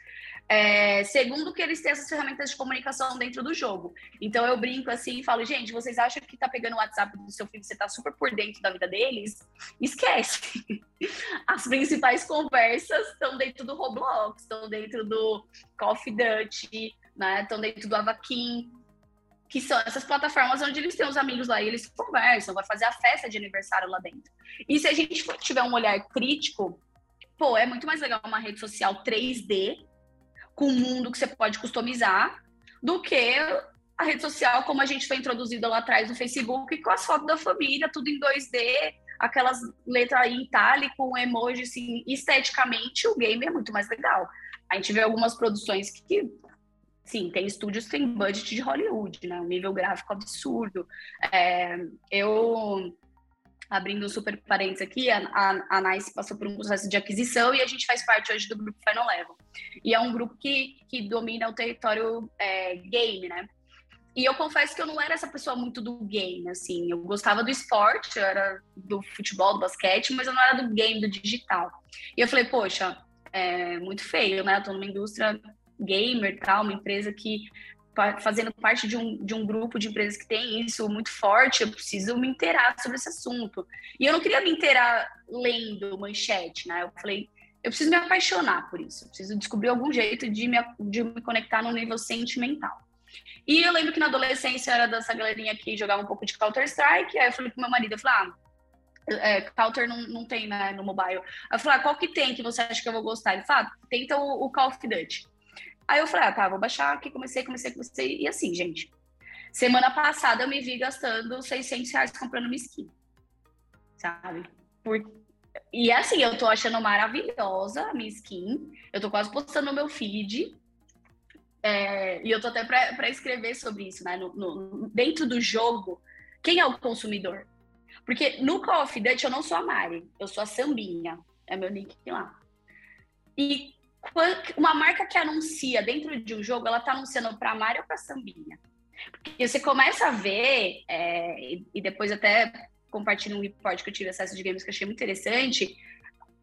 É, segundo, que eles têm essas ferramentas de comunicação dentro do jogo. Então eu brinco assim e falo, gente, vocês acham que tá pegando o WhatsApp do seu filho, você tá super por dentro da vida deles? Esquece. As principais conversas estão dentro do Roblox, estão dentro do Call of Duty, né? Estão dentro do Avakin, que são essas plataformas onde eles têm os amigos lá e eles conversam, vai fazer a festa de aniversário lá dentro. E se a gente tiver um olhar crítico, pô, é muito mais legal uma rede social 3D com um mundo que você pode customizar do que a rede social como a gente foi introduzido lá atrás no Facebook com as fotos da família, tudo em 2D, aquelas letras em itálico, com emoji, assim, esteticamente o game é muito mais legal. A gente vê algumas produções que, sim, tem estúdios que tem budget de Hollywood, né? Um nível gráfico absurdo. É, eu abrindo um super parênteses aqui, a, a, a NICE passou por um processo de aquisição e a gente faz parte hoje do grupo Final Level. E é um grupo que, que domina o território é, game, né? E eu confesso que eu não era essa pessoa muito do game, assim. Eu gostava do esporte, eu era do futebol, do basquete, mas eu não era do game, do digital. E eu falei, poxa, é muito feio, né? Eu tô numa indústria gamer tal, uma empresa que fazendo parte de um, de um grupo de empresas que tem isso muito forte, eu preciso me inteirar sobre esse assunto. E eu não queria me inteirar lendo manchete, né? Eu falei, eu preciso me apaixonar por isso, eu preciso descobrir algum jeito de me, de me conectar no nível sentimental. E eu lembro que na adolescência era dessa galerinha que jogava um pouco de Counter-Strike, aí eu falei pro meu marido, eu falei, ah, é, Counter não, não tem né, no mobile. Aí eu falei, ah, qual que tem que você acha que eu vou gostar? Ele falou, ah, tenta o, o Call of Duty. Aí eu falei, ah, tá, vou baixar aqui, comecei, comecei, comecei. E assim, gente, semana passada eu me vi gastando 600 reais comprando uma skin, sabe? Por... E assim, eu tô achando maravilhosa a minha skin, eu tô quase postando no meu feed, é, e eu tô até para escrever sobre isso, né? No, no, dentro do jogo, quem é o consumidor? Porque no Call of Duty eu não sou a Mari, eu sou a Sambinha, é meu nick lá. E uma marca que anuncia dentro de um jogo, ela tá anunciando para Mario ou para Sambinha. Porque você começa a ver, é, e depois até compartilho um report que eu tive acesso de games que eu achei muito interessante,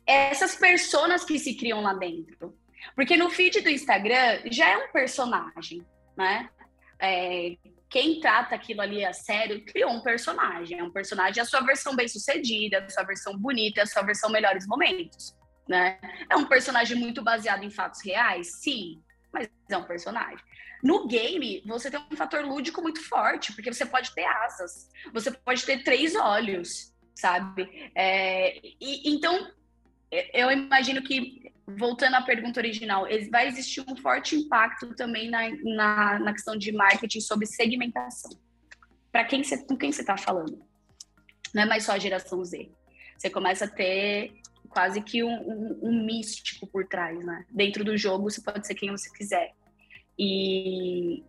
essas personas que se criam lá dentro. Porque no feed do Instagram já é um personagem, né? É, quem trata aquilo ali a sério criou um personagem. É um personagem, a sua versão bem sucedida, a sua versão bonita, a sua versão melhores momentos né? É um personagem muito baseado em fatos reais? Sim, mas é um personagem. No game, você tem um fator lúdico muito forte, porque você pode ter asas, você pode ter três olhos, sabe? É, e, então, eu imagino que, voltando à pergunta original, vai existir um forte impacto também na, na, na questão de marketing sobre segmentação. Para quem você, com quem você está falando? Não é mais só a geração Z. Você começa a ter quase que um, um, um, místico por trás, né? Dentro do jogo você pode ser quem você quiser. E,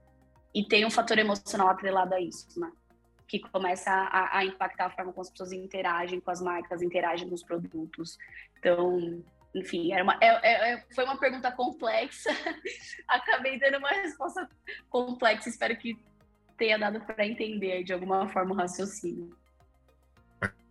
e tem um fator emocional atrelado a isso, né? Que começa a, a impactar a forma como as pessoas interagem com as marcas, interagem com os produtos. Então, enfim, era uma, é, é, é foi uma pergunta complexa. Acabei dando uma resposta complexa. Espero que tenha dado para entender de alguma forma o raciocínio.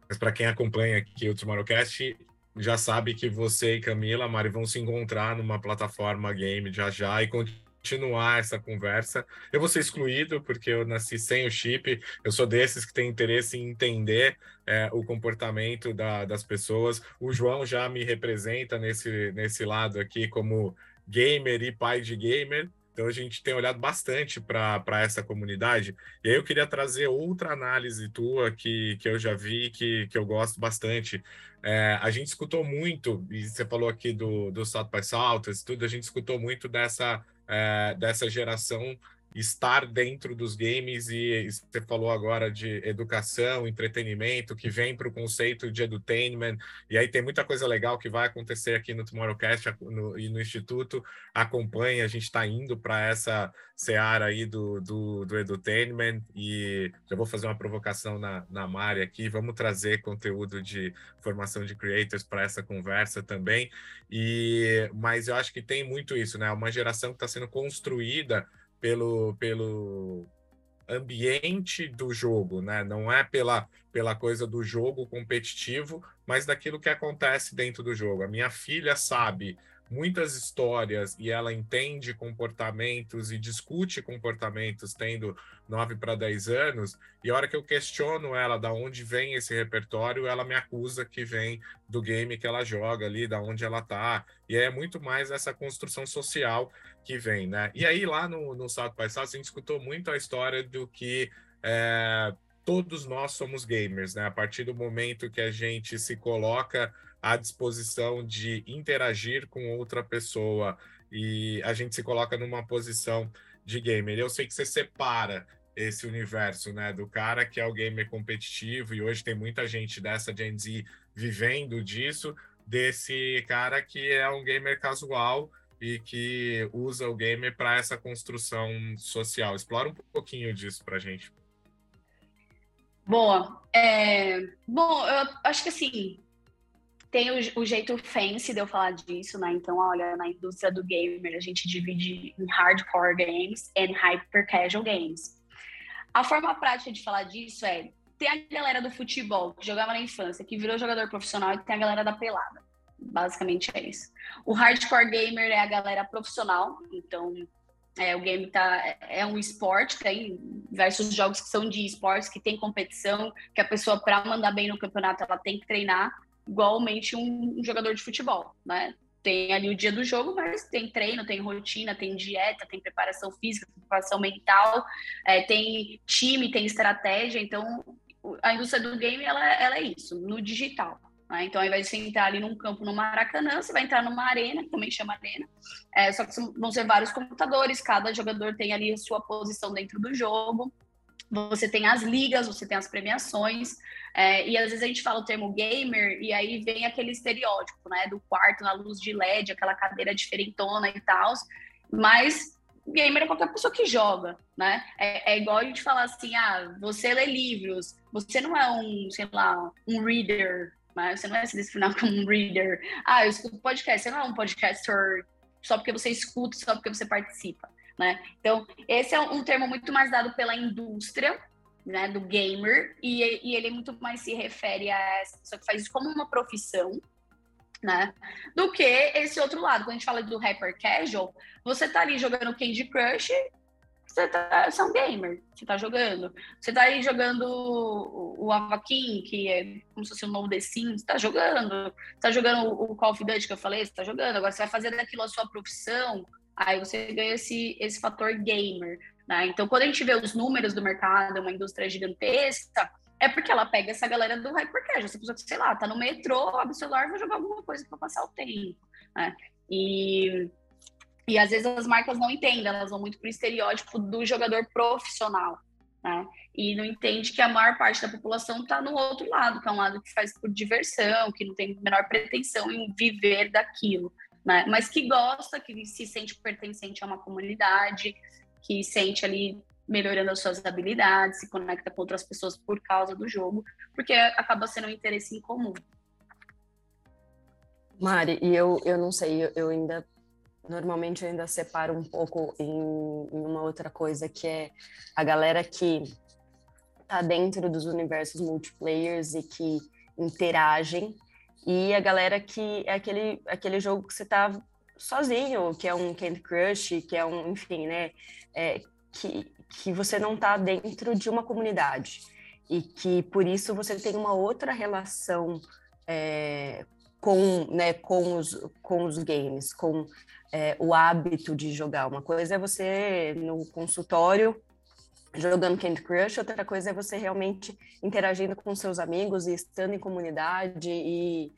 Mas para quem acompanha aqui o Tomorrowcast, já sabe que você e Camila, Mari, vão se encontrar numa plataforma game já já e continuar essa conversa. Eu vou ser excluído porque eu nasci sem o chip. Eu sou desses que tem interesse em entender é, o comportamento da, das pessoas. O João já me representa nesse, nesse lado aqui como gamer e pai de gamer. Então a gente tem olhado bastante para essa comunidade. E aí eu queria trazer outra análise tua que, que eu já vi, que, que eu gosto bastante. É, a gente escutou muito, e você falou aqui do, do South by Southwest, tudo, a gente escutou muito dessa, é, dessa geração estar dentro dos games e você falou agora de educação, entretenimento, que vem para o conceito de edutainment, e aí tem muita coisa legal que vai acontecer aqui no Tomorrowcast no, e no Instituto, acompanha, a gente está indo para essa seara aí do, do, do edutainment, e já vou fazer uma provocação na, na Mari aqui, vamos trazer conteúdo de formação de creators para essa conversa também, e mas eu acho que tem muito isso, né, uma geração que está sendo construída pelo, pelo, ambiente do jogo, né? Não é pela, pela coisa do jogo competitivo, mas daquilo que acontece dentro do jogo. A minha filha sabe muitas histórias e ela entende comportamentos e discute comportamentos tendo 9 para 10 anos, e a hora que eu questiono ela da onde vem esse repertório, ela me acusa que vem do game que ela joga ali, da onde ela tá, e é muito mais essa construção social que vem, né? E aí lá no, no by South, a gente escutou muito a história do que é, todos nós somos gamers, né? A partir do momento que a gente se coloca à disposição de interagir com outra pessoa e a gente se coloca numa posição de gamer. Eu sei que você separa esse universo, né, do cara que é o gamer competitivo e hoje tem muita gente dessa Gen Z vivendo disso, desse cara que é um gamer casual e que usa o gamer para essa construção social. Explora um pouquinho disso para gente. Boa. É... Bom, eu acho que assim, tem o, o, jeito fancy de eu falar disso, né? Então, olha, na indústria do gamer, a gente divide em hardcore games e hyper casual games. A forma prática de falar disso é: tem a galera do futebol que jogava na infância, que virou jogador profissional, e tem a galera da pelada. Basicamente é isso. O hardcore gamer é a galera profissional, então é, o game tá, é um esporte, tem diversos jogos que são de esportes, que tem competição, que a pessoa, para mandar bem no campeonato, ela tem que treinar igualmente um, jogador de futebol, né? Tem ali o dia do jogo, mas tem treino, tem rotina, tem dieta, tem preparação física, preparação mental, é, tem time, tem estratégia. Então, a indústria do game ela, ela é isso, no digital. Né? Então, ao invés de você entrar ali num campo no Maracanã, você vai entrar numa arena, que também chama arena. É, só que vão ser vários computadores, cada jogador tem ali a sua posição dentro do jogo você tem as ligas, você tem as premiações, é, e às vezes a gente fala o termo gamer, e aí vem aquele estereótipo, né, do quarto na luz de LED, aquela cadeira diferentona e tal, mas gamer é qualquer pessoa que joga, né? É, é, igual a gente falar assim, ah, você lê livros, você não é um, sei lá, um reader, né? Você não é se definir como um reader. Ah, eu escuto podcast, você não é um podcaster só porque você escuta, só porque você participa né? Então, esse é um termo muito mais dado pela indústria, né, do gamer, e, e ele muito mais se refere a essa pessoa que faz isso como uma profissão, né? Do que esse outro lado. Quando a gente fala do hyper casual, você tá ali jogando Candy Crush, você, tá, você é um gamer, você tá jogando. Você tá aí jogando o, o Avakin, que é como se fosse o novo The Sims, você tá jogando. Você tá jogando o Call of Duty que eu falei, você tá jogando. Agora você vai fazer daquilo a sua profissão, Aí você ganha esse, esse fator gamer. Né? Então, quando a gente vê os números do mercado, uma indústria gigantesca, é porque ela pega essa galera do hyper casual. Essa pessoa que, sei lá, tá no metrô, abre o celular, vai jogar alguma coisa para passar o tempo. Né? E, e às vezes as marcas não entendem, elas vão muito pro estereótipo do jogador profissional. Né? E não entende que a maior parte da população está no outro lado, que é um lado que faz por diversão, que não tem menor pretensão em viver daquilo né? Mas que gosta, que se sente pertencente a uma comunidade, que sente ali melhorando as suas habilidades, se conecta com outras pessoas por causa do jogo, porque acaba sendo um interesse em comum. Mari, e eu, eu não sei, eu, ainda normalmente eu ainda separo um pouco em, em, uma outra coisa que é a galera que tá dentro dos universos multiplayers e que interagem e a galera que é aquele, aquele jogo que você tá sozinho, que é um Candy Crush, que é um, enfim, né? É, que, que você não tá dentro de uma comunidade. E que por isso você tem uma outra relação é, com, né, com, os, com os games, com é, o hábito de jogar. Uma coisa é você no consultório jogando Candy Crush, outra coisa é você realmente interagindo com seus amigos e estando em comunidade e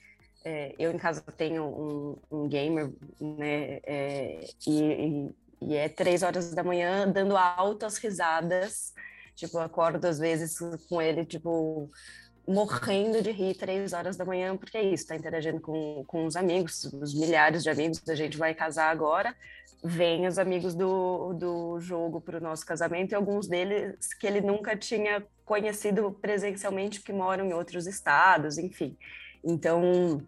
é, eu em casa tenho um, um gamer, né, é, e, e, é três horas da manhã dando altas risadas, tipo, acordo às vezes com ele, tipo, morrendo de rir três horas da manhã, porque é isso, tá interagindo com, com os amigos, os milhares de amigos, a gente vai casar agora, vem os amigos do, do jogo para o nosso casamento e alguns deles que ele nunca tinha conhecido presencialmente, que moram em outros estados, enfim. Então,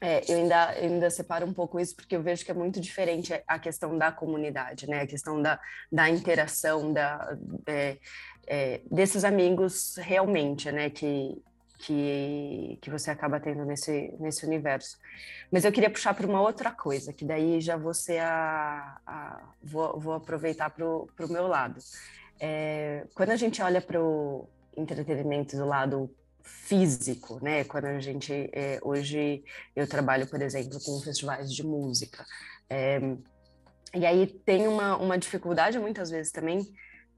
É, eu ainda, eu ainda separo um pouco isso porque eu vejo que é muito diferente a questão da comunidade, né? A questão da, da interação, da, é, é, desses amigos realmente, né? Que, que, que você acaba tendo nesse, nesse universo. Mas eu queria puxar para uma outra coisa, que daí já ser a, a vou, vou aproveitar para o meu lado. É, quando a gente olha para o entretenimento do lado físico, né? Quando a gente é, hoje eu trabalho, por exemplo, com festivais de música, é, e aí tem uma, uma dificuldade muitas vezes também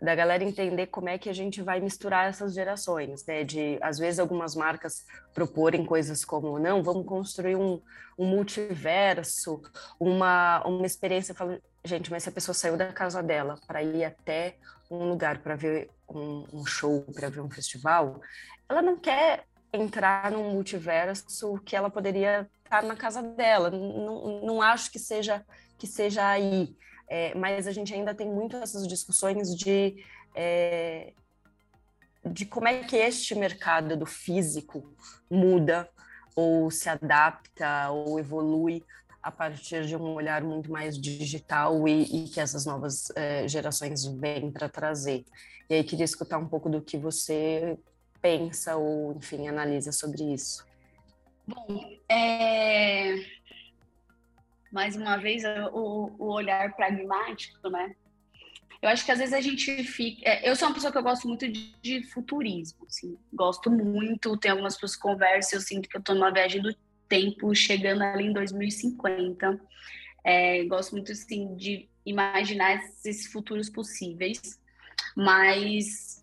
da galera entender como é que a gente vai misturar essas gerações, né? De às vezes algumas marcas proporem coisas como não, vamos construir um, um multiverso, uma uma experiência falando, gente, mas se a pessoa saiu da casa dela para ir até um lugar para ver um, um show, para ver um festival, ela não quer entrar num multiverso que ela poderia estar na casa dela. Não, não acho que seja que seja aí, é, mas a gente ainda tem muito essas discussões de é, de como é que este mercado do físico muda ou se adapta ou evolui a partir de um olhar muito mais digital e, e que essas novas é, gerações vêm para trazer. E aí queria escutar um pouco do que você pensa ou, enfim, analisa sobre isso? Bom, é... mais uma vez, o, o, olhar pragmático, né? Eu acho que às vezes a gente fica. É, eu sou uma pessoa que eu gosto muito de, de futurismo, assim, gosto muito. Tem algumas pessoas que conversam, eu sinto que eu estou numa viagem do tempo, chegando ali em 2050. É, gosto muito, assim, de imaginar esses futuros possíveis, mas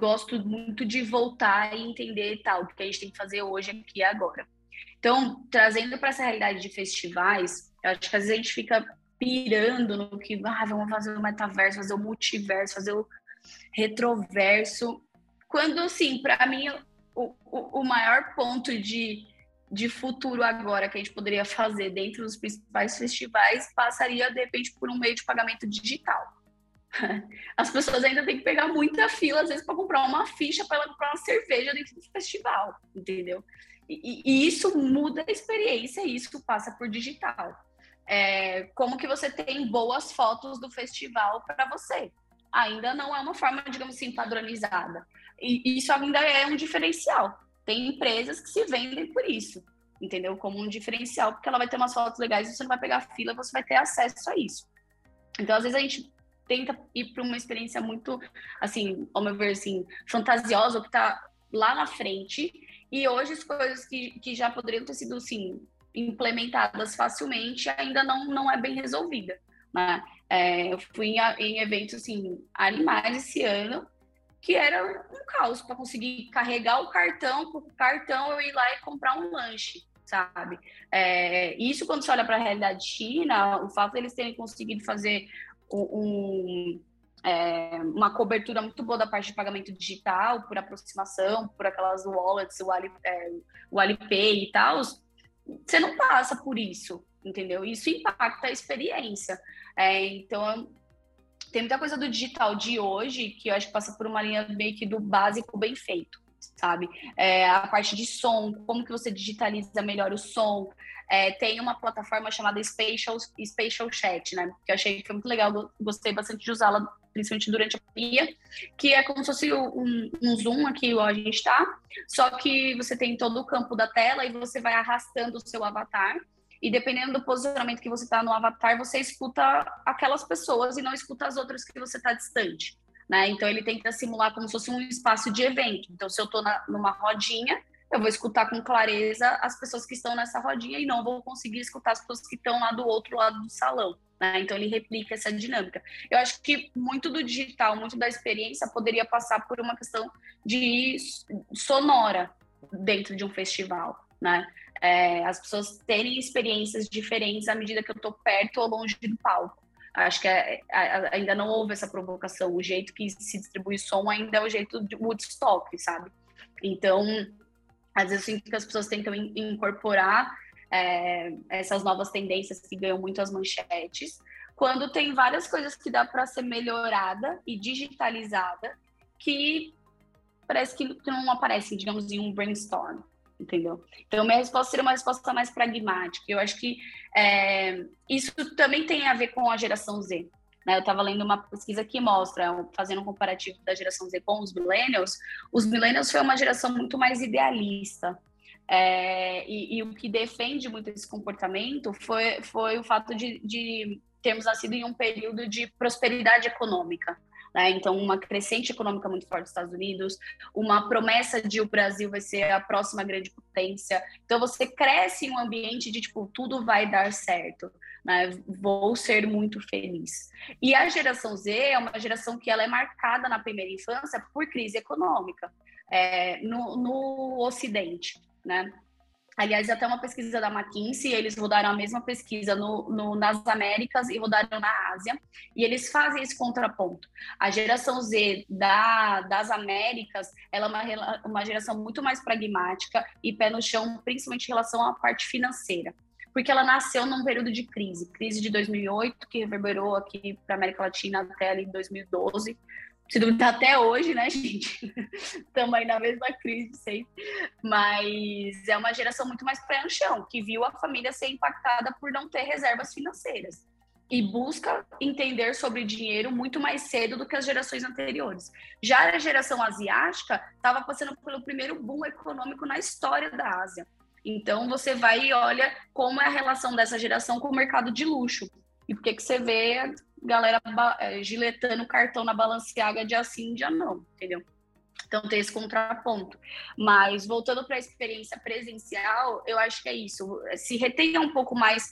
gosto muito de voltar e entender tal, o que a gente tem que fazer hoje, aqui e agora. Então, trazendo para essa realidade de festivais, eu acho que às vezes a gente fica pirando no que, ah, vamos fazer o metaverso, fazer o multiverso, fazer o retroverso. Quando, assim, para mim, o, o, o maior ponto de, de futuro agora que a gente poderia fazer dentro dos principais festivais passaria, de repente, por um meio de pagamento digital. As pessoas ainda têm que pegar muita fila, às vezes, para comprar uma ficha para comprar uma cerveja dentro do festival, entendeu? E, e, isso muda a experiência, isso passa por digital. É, como que você tem boas fotos do festival para você? Ainda não é uma forma, digamos assim, padronizada. E isso ainda é um diferencial. Tem empresas que se vendem por isso, entendeu? Como um diferencial, porque ela vai ter umas fotos legais, você não vai pegar fila, você vai ter acesso a isso. Então, às vezes a gente tenta ir para uma experiência muito, assim, ao meu ver, assim, fantasiosa, que está lá na frente. E hoje as coisas que, que já poderiam ter sido, assim, implementadas facilmente ainda não, não é bem resolvida. Né? É, eu fui em, em eventos, assim, animais esse ano, que era um caos para conseguir carregar o cartão, o cartão eu ir lá e comprar um lanche, sabe? É, isso quando você olha para a realidade china, o fato deles terem conseguido fazer um, é, uma cobertura muito boa da parte de pagamento digital, por aproximação, por aquelas wallets, o, Ali, é, o Alipay e tal, você não passa por isso, entendeu? Isso impacta a experiência. É, então, tem muita coisa do digital de hoje que eu acho que passa por uma linha meio que do básico bem feito, sabe? É, a parte de som, como que você digitaliza melhor o som, é, tem uma plataforma chamada Spatial, Spatial Chat, né? Que eu achei que foi muito legal, gostei bastante de usá-la, principalmente durante a pandemia, que é como se fosse um, um Zoom aqui, onde a gente está, só que você tem todo o campo da tela e você vai arrastando o seu avatar, e dependendo do posicionamento que você está no avatar, você escuta aquelas pessoas e não escuta as outras que você está distante. Né? Então ele tenta simular como se fosse um espaço de evento. Então, se eu estou numa rodinha, eu vou escutar com clareza as pessoas que estão nessa rodinha e não vou conseguir escutar as pessoas que estão lá do outro lado do salão. Né? Então ele replica essa dinâmica. Eu acho que muito do digital, muito da experiência poderia passar por uma questão de sonora dentro de um festival, né? É, as pessoas terem experiências diferentes à medida que eu estou perto ou longe do palco. Acho que é, é, ainda não houve essa provocação. O jeito que se distribui som ainda é o jeito de Woodstock, sabe? Então, às vezes eu sinto que as pessoas tentam incorporar é, essas novas tendências que ganham muito as manchetes, quando tem várias coisas que dá para ser melhorada e digitalizada que parece que não aparecem, digamos, em um brainstorm, entendeu? Então, minha resposta seria uma resposta mais pragmática. Eu acho que é, isso também tem a ver com a geração Z. Né? Eu estava lendo uma pesquisa que mostra, fazendo um comparativo da geração Z com os millennials, os millennials foi uma geração muito mais idealista. É, e, e, o que defende muito esse comportamento foi, foi o fato de, de termos nascido em um período de prosperidade econômica. Né? Então, uma crescente econômica muito forte dos Estados Unidos, uma promessa de o Brasil vai ser a próxima grande potência. Então, você cresce em um ambiente de tipo, tudo vai dar certo. Né? Vou ser muito feliz. E a geração Z é uma geração que ela é marcada na primeira infância por crise econômica é, no, no Ocidente. Né? Aliás, até uma pesquisa da McKinsey, eles rodaram a mesma pesquisa no, no, nas Américas e rodaram na Ásia, e eles fazem esse contraponto. A geração Z da, das Américas, ela é uma, uma geração muito mais pragmática e pé no chão, principalmente em relação à parte financeira porque ela nasceu num período de crise, crise de 2008, que reverberou aqui para a América Latina até ali 2012, se duvidar até hoje, né, gente? Estamos aí na mesma crise sempre. Mas é uma geração muito mais pé no chão, que viu a família ser impactada por não ter reservas financeiras. E busca entender sobre dinheiro muito mais cedo do que as gerações anteriores. Já a geração asiática estava passando pelo primeiro boom econômico na história da Ásia. Então você vai e olha como é a relação dessa geração com o mercado de luxo. E por que, que você vê galera é, giletando cartão na Balenciaga dia sim, dia não, entendeu? Então tem esse contraponto. Mas voltando para a experiência presencial, eu acho que é isso. Se retenha um pouco mais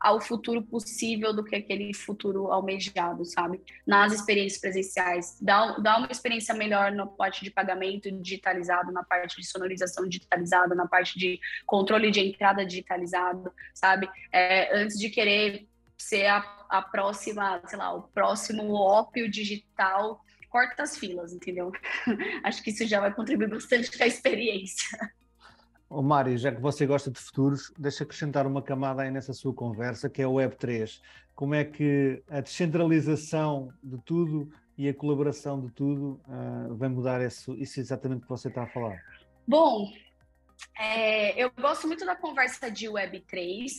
ao futuro possível do que aquele futuro almejado, sabe? Nas experiências presenciais. Dá, dá uma experiência melhor no parte de pagamento digitalizado, na parte de sonorização digitalizada, na parte de controle de entrada digitalizado, sabe? É, antes de querer ser a, a próxima, sei lá, o próximo ópio digital, corta as filas, entendeu? Acho que isso já vai contribuir bastante com a experiência. Ô Mário, já que você gosta de futuros, deixa acrescentar uma camada aí nessa sua conversa, que é o Web3. Como é que a descentralização de tudo e a colaboração de tudo uh, vai mudar isso, isso exatamente que você está a falar? Bom, é, eu gosto muito da conversa de Web3,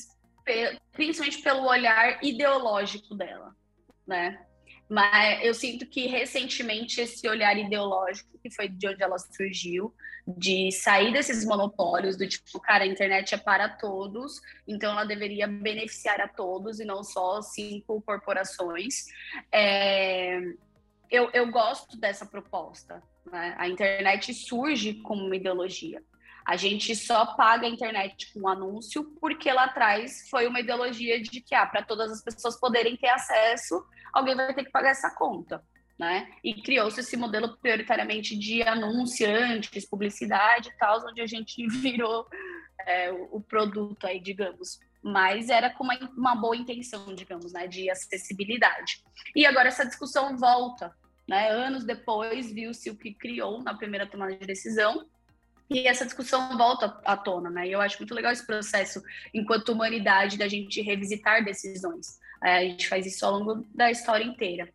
principalmente pelo olhar ideológico dela, né? Mas eu sinto que recentemente esse olhar ideológico, que foi de onde ela surgiu, de sair desses monopólios, do tipo, cara, a internet é para todos, então ela deveria beneficiar a todos e não só cinco corporações. É... Eu, eu gosto dessa proposta. Né? A internet surge como uma ideologia. A gente só paga a internet com anúncio porque lá atrás foi uma ideologia de que, ah, para todas as pessoas poderem ter acesso, alguém vai ter que pagar essa conta. Né? E criou-se esse modelo prioritariamente de anunciantes, publicidade e tal, onde a gente virou é, o produto aí, digamos. Mas era com uma, uma boa intenção, digamos, né, de acessibilidade. E agora essa discussão volta, né? Anos depois viu-se o que criou na primeira tomada de decisão, e essa discussão volta à tona, né? E eu acho muito legal esse processo, enquanto humanidade, da gente revisitar decisões. É, a gente faz isso ao longo da história inteira.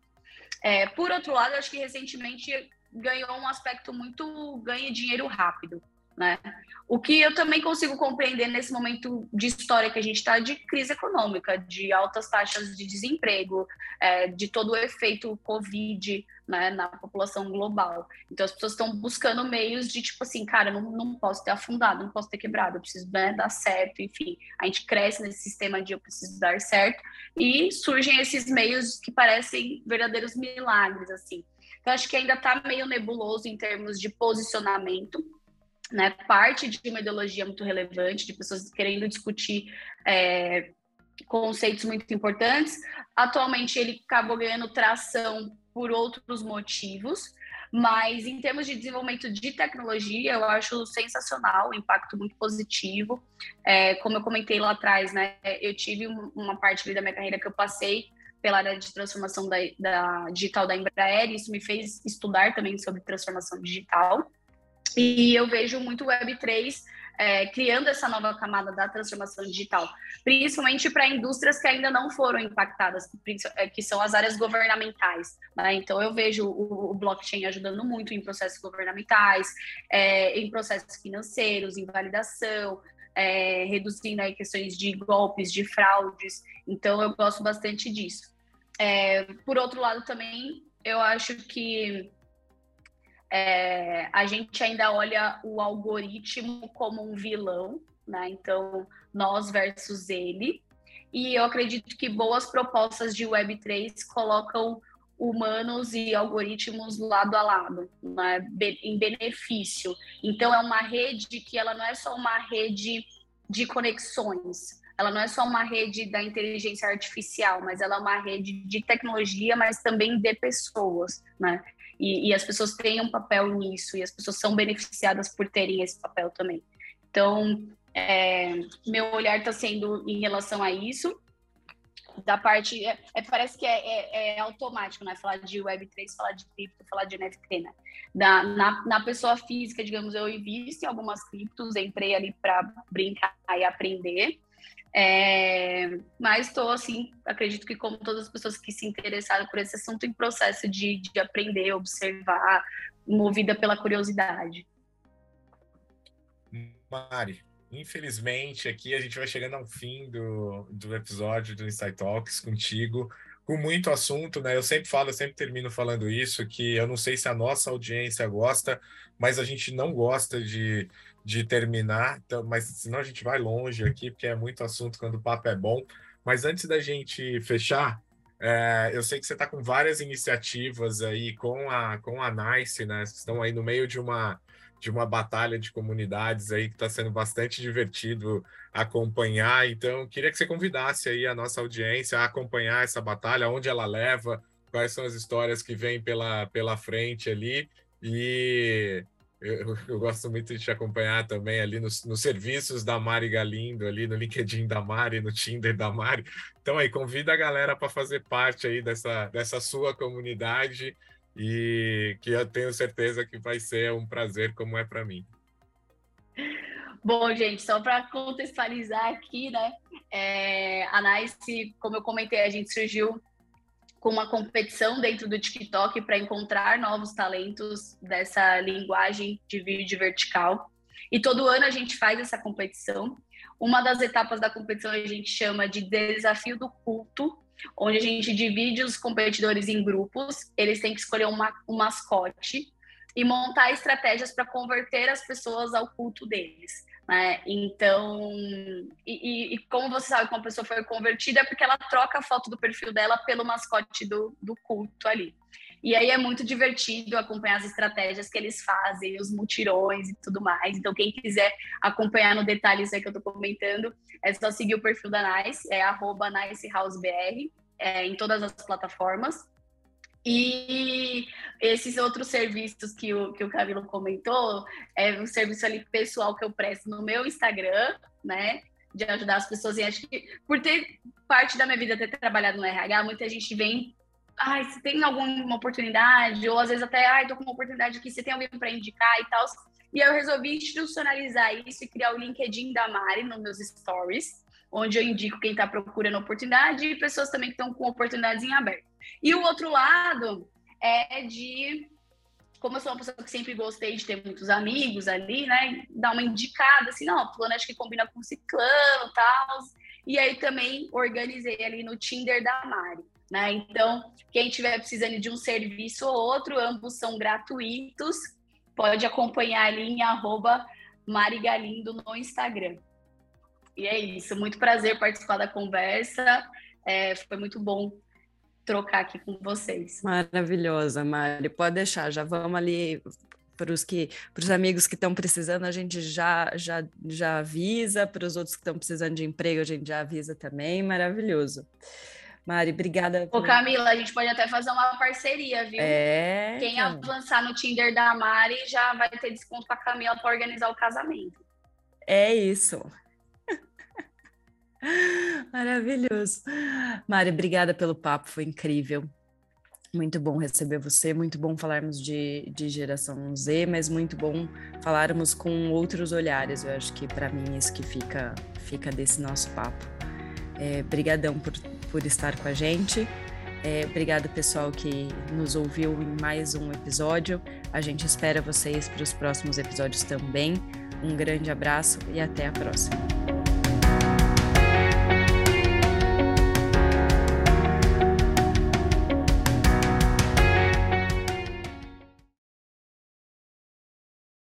É, por outro lado, acho que recentemente ganhou um aspecto muito ganha dinheiro rápido. Né? O que eu também consigo compreender nesse momento de história que a gente está de crise econômica, de altas taxas de desemprego, é, de todo o efeito Covid né, na população global. Então as pessoas estão buscando meios de tipo assim, cara, não, não posso ter afundado, não posso ter quebrado, eu preciso né, dar certo, enfim. A gente cresce nesse sistema de eu preciso dar certo e surgem esses meios que parecem verdadeiros milagres, assim. Então acho que ainda está meio nebuloso em termos de posicionamento né, parte de uma ideologia muito relevante, de pessoas querendo discutir é, conceitos muito importantes. Atualmente, ele acabou ganhando tração por outros motivos, mas em termos de desenvolvimento de tecnologia, eu acho sensacional, um impacto muito positivo. É, como eu comentei lá atrás, né, eu tive uma parte da minha carreira que eu passei pela área de transformação da, da digital da Embraer, e isso me fez estudar também sobre transformação digital. E eu vejo muito Web3 é, criando essa nova camada da transformação digital, principalmente para indústrias que ainda não foram impactadas, é, que são as áreas governamentais. Né? Então, eu vejo o, o, blockchain ajudando muito em processos governamentais, é, em processos financeiros, em validação, é, reduzindo aí questões de golpes, de fraudes. Então, eu gosto bastante disso. É, por outro lado, também, eu acho que é, a gente ainda olha o algoritmo como um vilão, né? Então, nós versus ele. E eu acredito que boas propostas de Web3 colocam humanos e algoritmos lado a lado, né? em benefício. Então, é uma rede que ela não é só uma rede de conexões, ela não é só uma rede da inteligência artificial, mas ela é uma rede de tecnologia, mas também de pessoas, né? E, e, as pessoas têm um papel nisso, e as pessoas são beneficiadas por terem esse papel também. Então, é, meu olhar está sendo em relação a isso. Da parte. É, é parece que é, é, é, automático, né? Falar de Web3, falar de cripto, falar de NFT, né? Da, na, na pessoa física, digamos, eu invisto em algumas criptos, entrei ali para brincar e aprender. É, mas estou, assim, acredito que como todas as pessoas que se interessaram por esse assunto, em processo de, de aprender, observar, movida pela curiosidade. Mari, infelizmente aqui a gente vai chegando ao fim do, do episódio do Insight Talks contigo, com muito assunto, né? Eu sempre falo, eu sempre termino falando isso, que eu não sei se a nossa audiência gosta, mas a gente não gosta de de terminar, então, mas senão a gente vai longe aqui, porque é muito assunto quando o papo é bom. Mas antes da gente fechar, é, eu sei que você está com várias iniciativas aí com a, com a NICE, né? Vocês estão aí no meio de uma, de uma batalha de comunidades aí que está sendo bastante divertido acompanhar. Então, queria que você convidasse aí a nossa audiência a acompanhar essa batalha, onde ela leva, quais são as histórias que vêm pela, pela frente ali. E eu, eu, gosto muito de te acompanhar também ali nos, nos, serviços da Mari Galindo, ali no LinkedIn da Mari, no Tinder da Mari. Então aí, convida a galera para fazer parte aí dessa, dessa sua comunidade e que eu tenho certeza que vai ser um prazer como é para mim. Bom, gente, só para contextualizar aqui, né? É, a Nice, como eu comentei, a gente surgiu com uma competição dentro do TikTok para encontrar novos talentos dessa linguagem de vídeo vertical. E todo ano a gente faz essa competição. Uma das etapas da competição a gente chama de desafio do culto, onde a gente divide os competidores em grupos. Eles têm que escolher uma, um mascote e montar estratégias para converter as pessoas ao culto deles. Né? Então, e, e, como você sabe que uma pessoa foi convertida é porque ela troca a foto do perfil dela pelo mascote do, do culto ali. E aí é muito divertido acompanhar as estratégias que eles fazem, os mutirões e tudo mais. Então, quem quiser acompanhar no detalhe isso aí que eu estou comentando, é só seguir o perfil da Nice, é arroba NiceHouseBR, é, em todas as plataformas. E esses outros serviços que o, que o Camilo comentou, é um serviço ali pessoal que eu presto no meu Instagram, né? De ajudar as pessoas. E acho que por ter parte da minha vida ter trabalhado no RH, muita gente vem. Ai, você tem alguma oportunidade? Ou às vezes até, ai, tô com uma oportunidade aqui, você tem alguém para indicar e tal. E eu resolvi institucionalizar isso e criar o LinkedIn da Mari nos meus stories, onde eu indico quem está procurando oportunidade e pessoas também que estão com oportunidades em aberto. E o outro lado é de como eu sou uma pessoa que sempre gostei de ter muitos amigos ali, né? Dar uma indicada, assim, não, fulano acho que combina com ciclano e tal. E aí também organizei ali no Tinder da Mari, né? Então, quem tiver precisando de um serviço ou outro, ambos são gratuitos. Pode acompanhar ali em arroba Mari Galindo no Instagram. E é isso, muito prazer participar da conversa. É, foi muito bom trocar aqui com vocês. Maravilhosa, Mari. Pode deixar, já vamos ali para os que para os amigos que estão precisando, a gente já já já avisa, para os outros que estão precisando de emprego, a gente já avisa também. Maravilhoso. Mari, obrigada. Ô, Camila, a gente pode até fazer uma parceria, viu? É. Quem então. avançar no Tinder da Mari já vai ter desconto para Camila para organizar o casamento. É isso. Maravilhoso. Mari, obrigada pelo papo, foi incrível. Muito bom receber você, muito bom falarmos de, de geração Z, mas muito bom falarmos com outros olhares. Eu acho que para mim isso que fica, fica desse nosso papo. É, brigadão por, por estar com a gente. É, obrigado, pessoal, que nos ouviu em mais um episódio. A gente espera vocês para os próximos episódios também. Um grande abraço e até a próxima.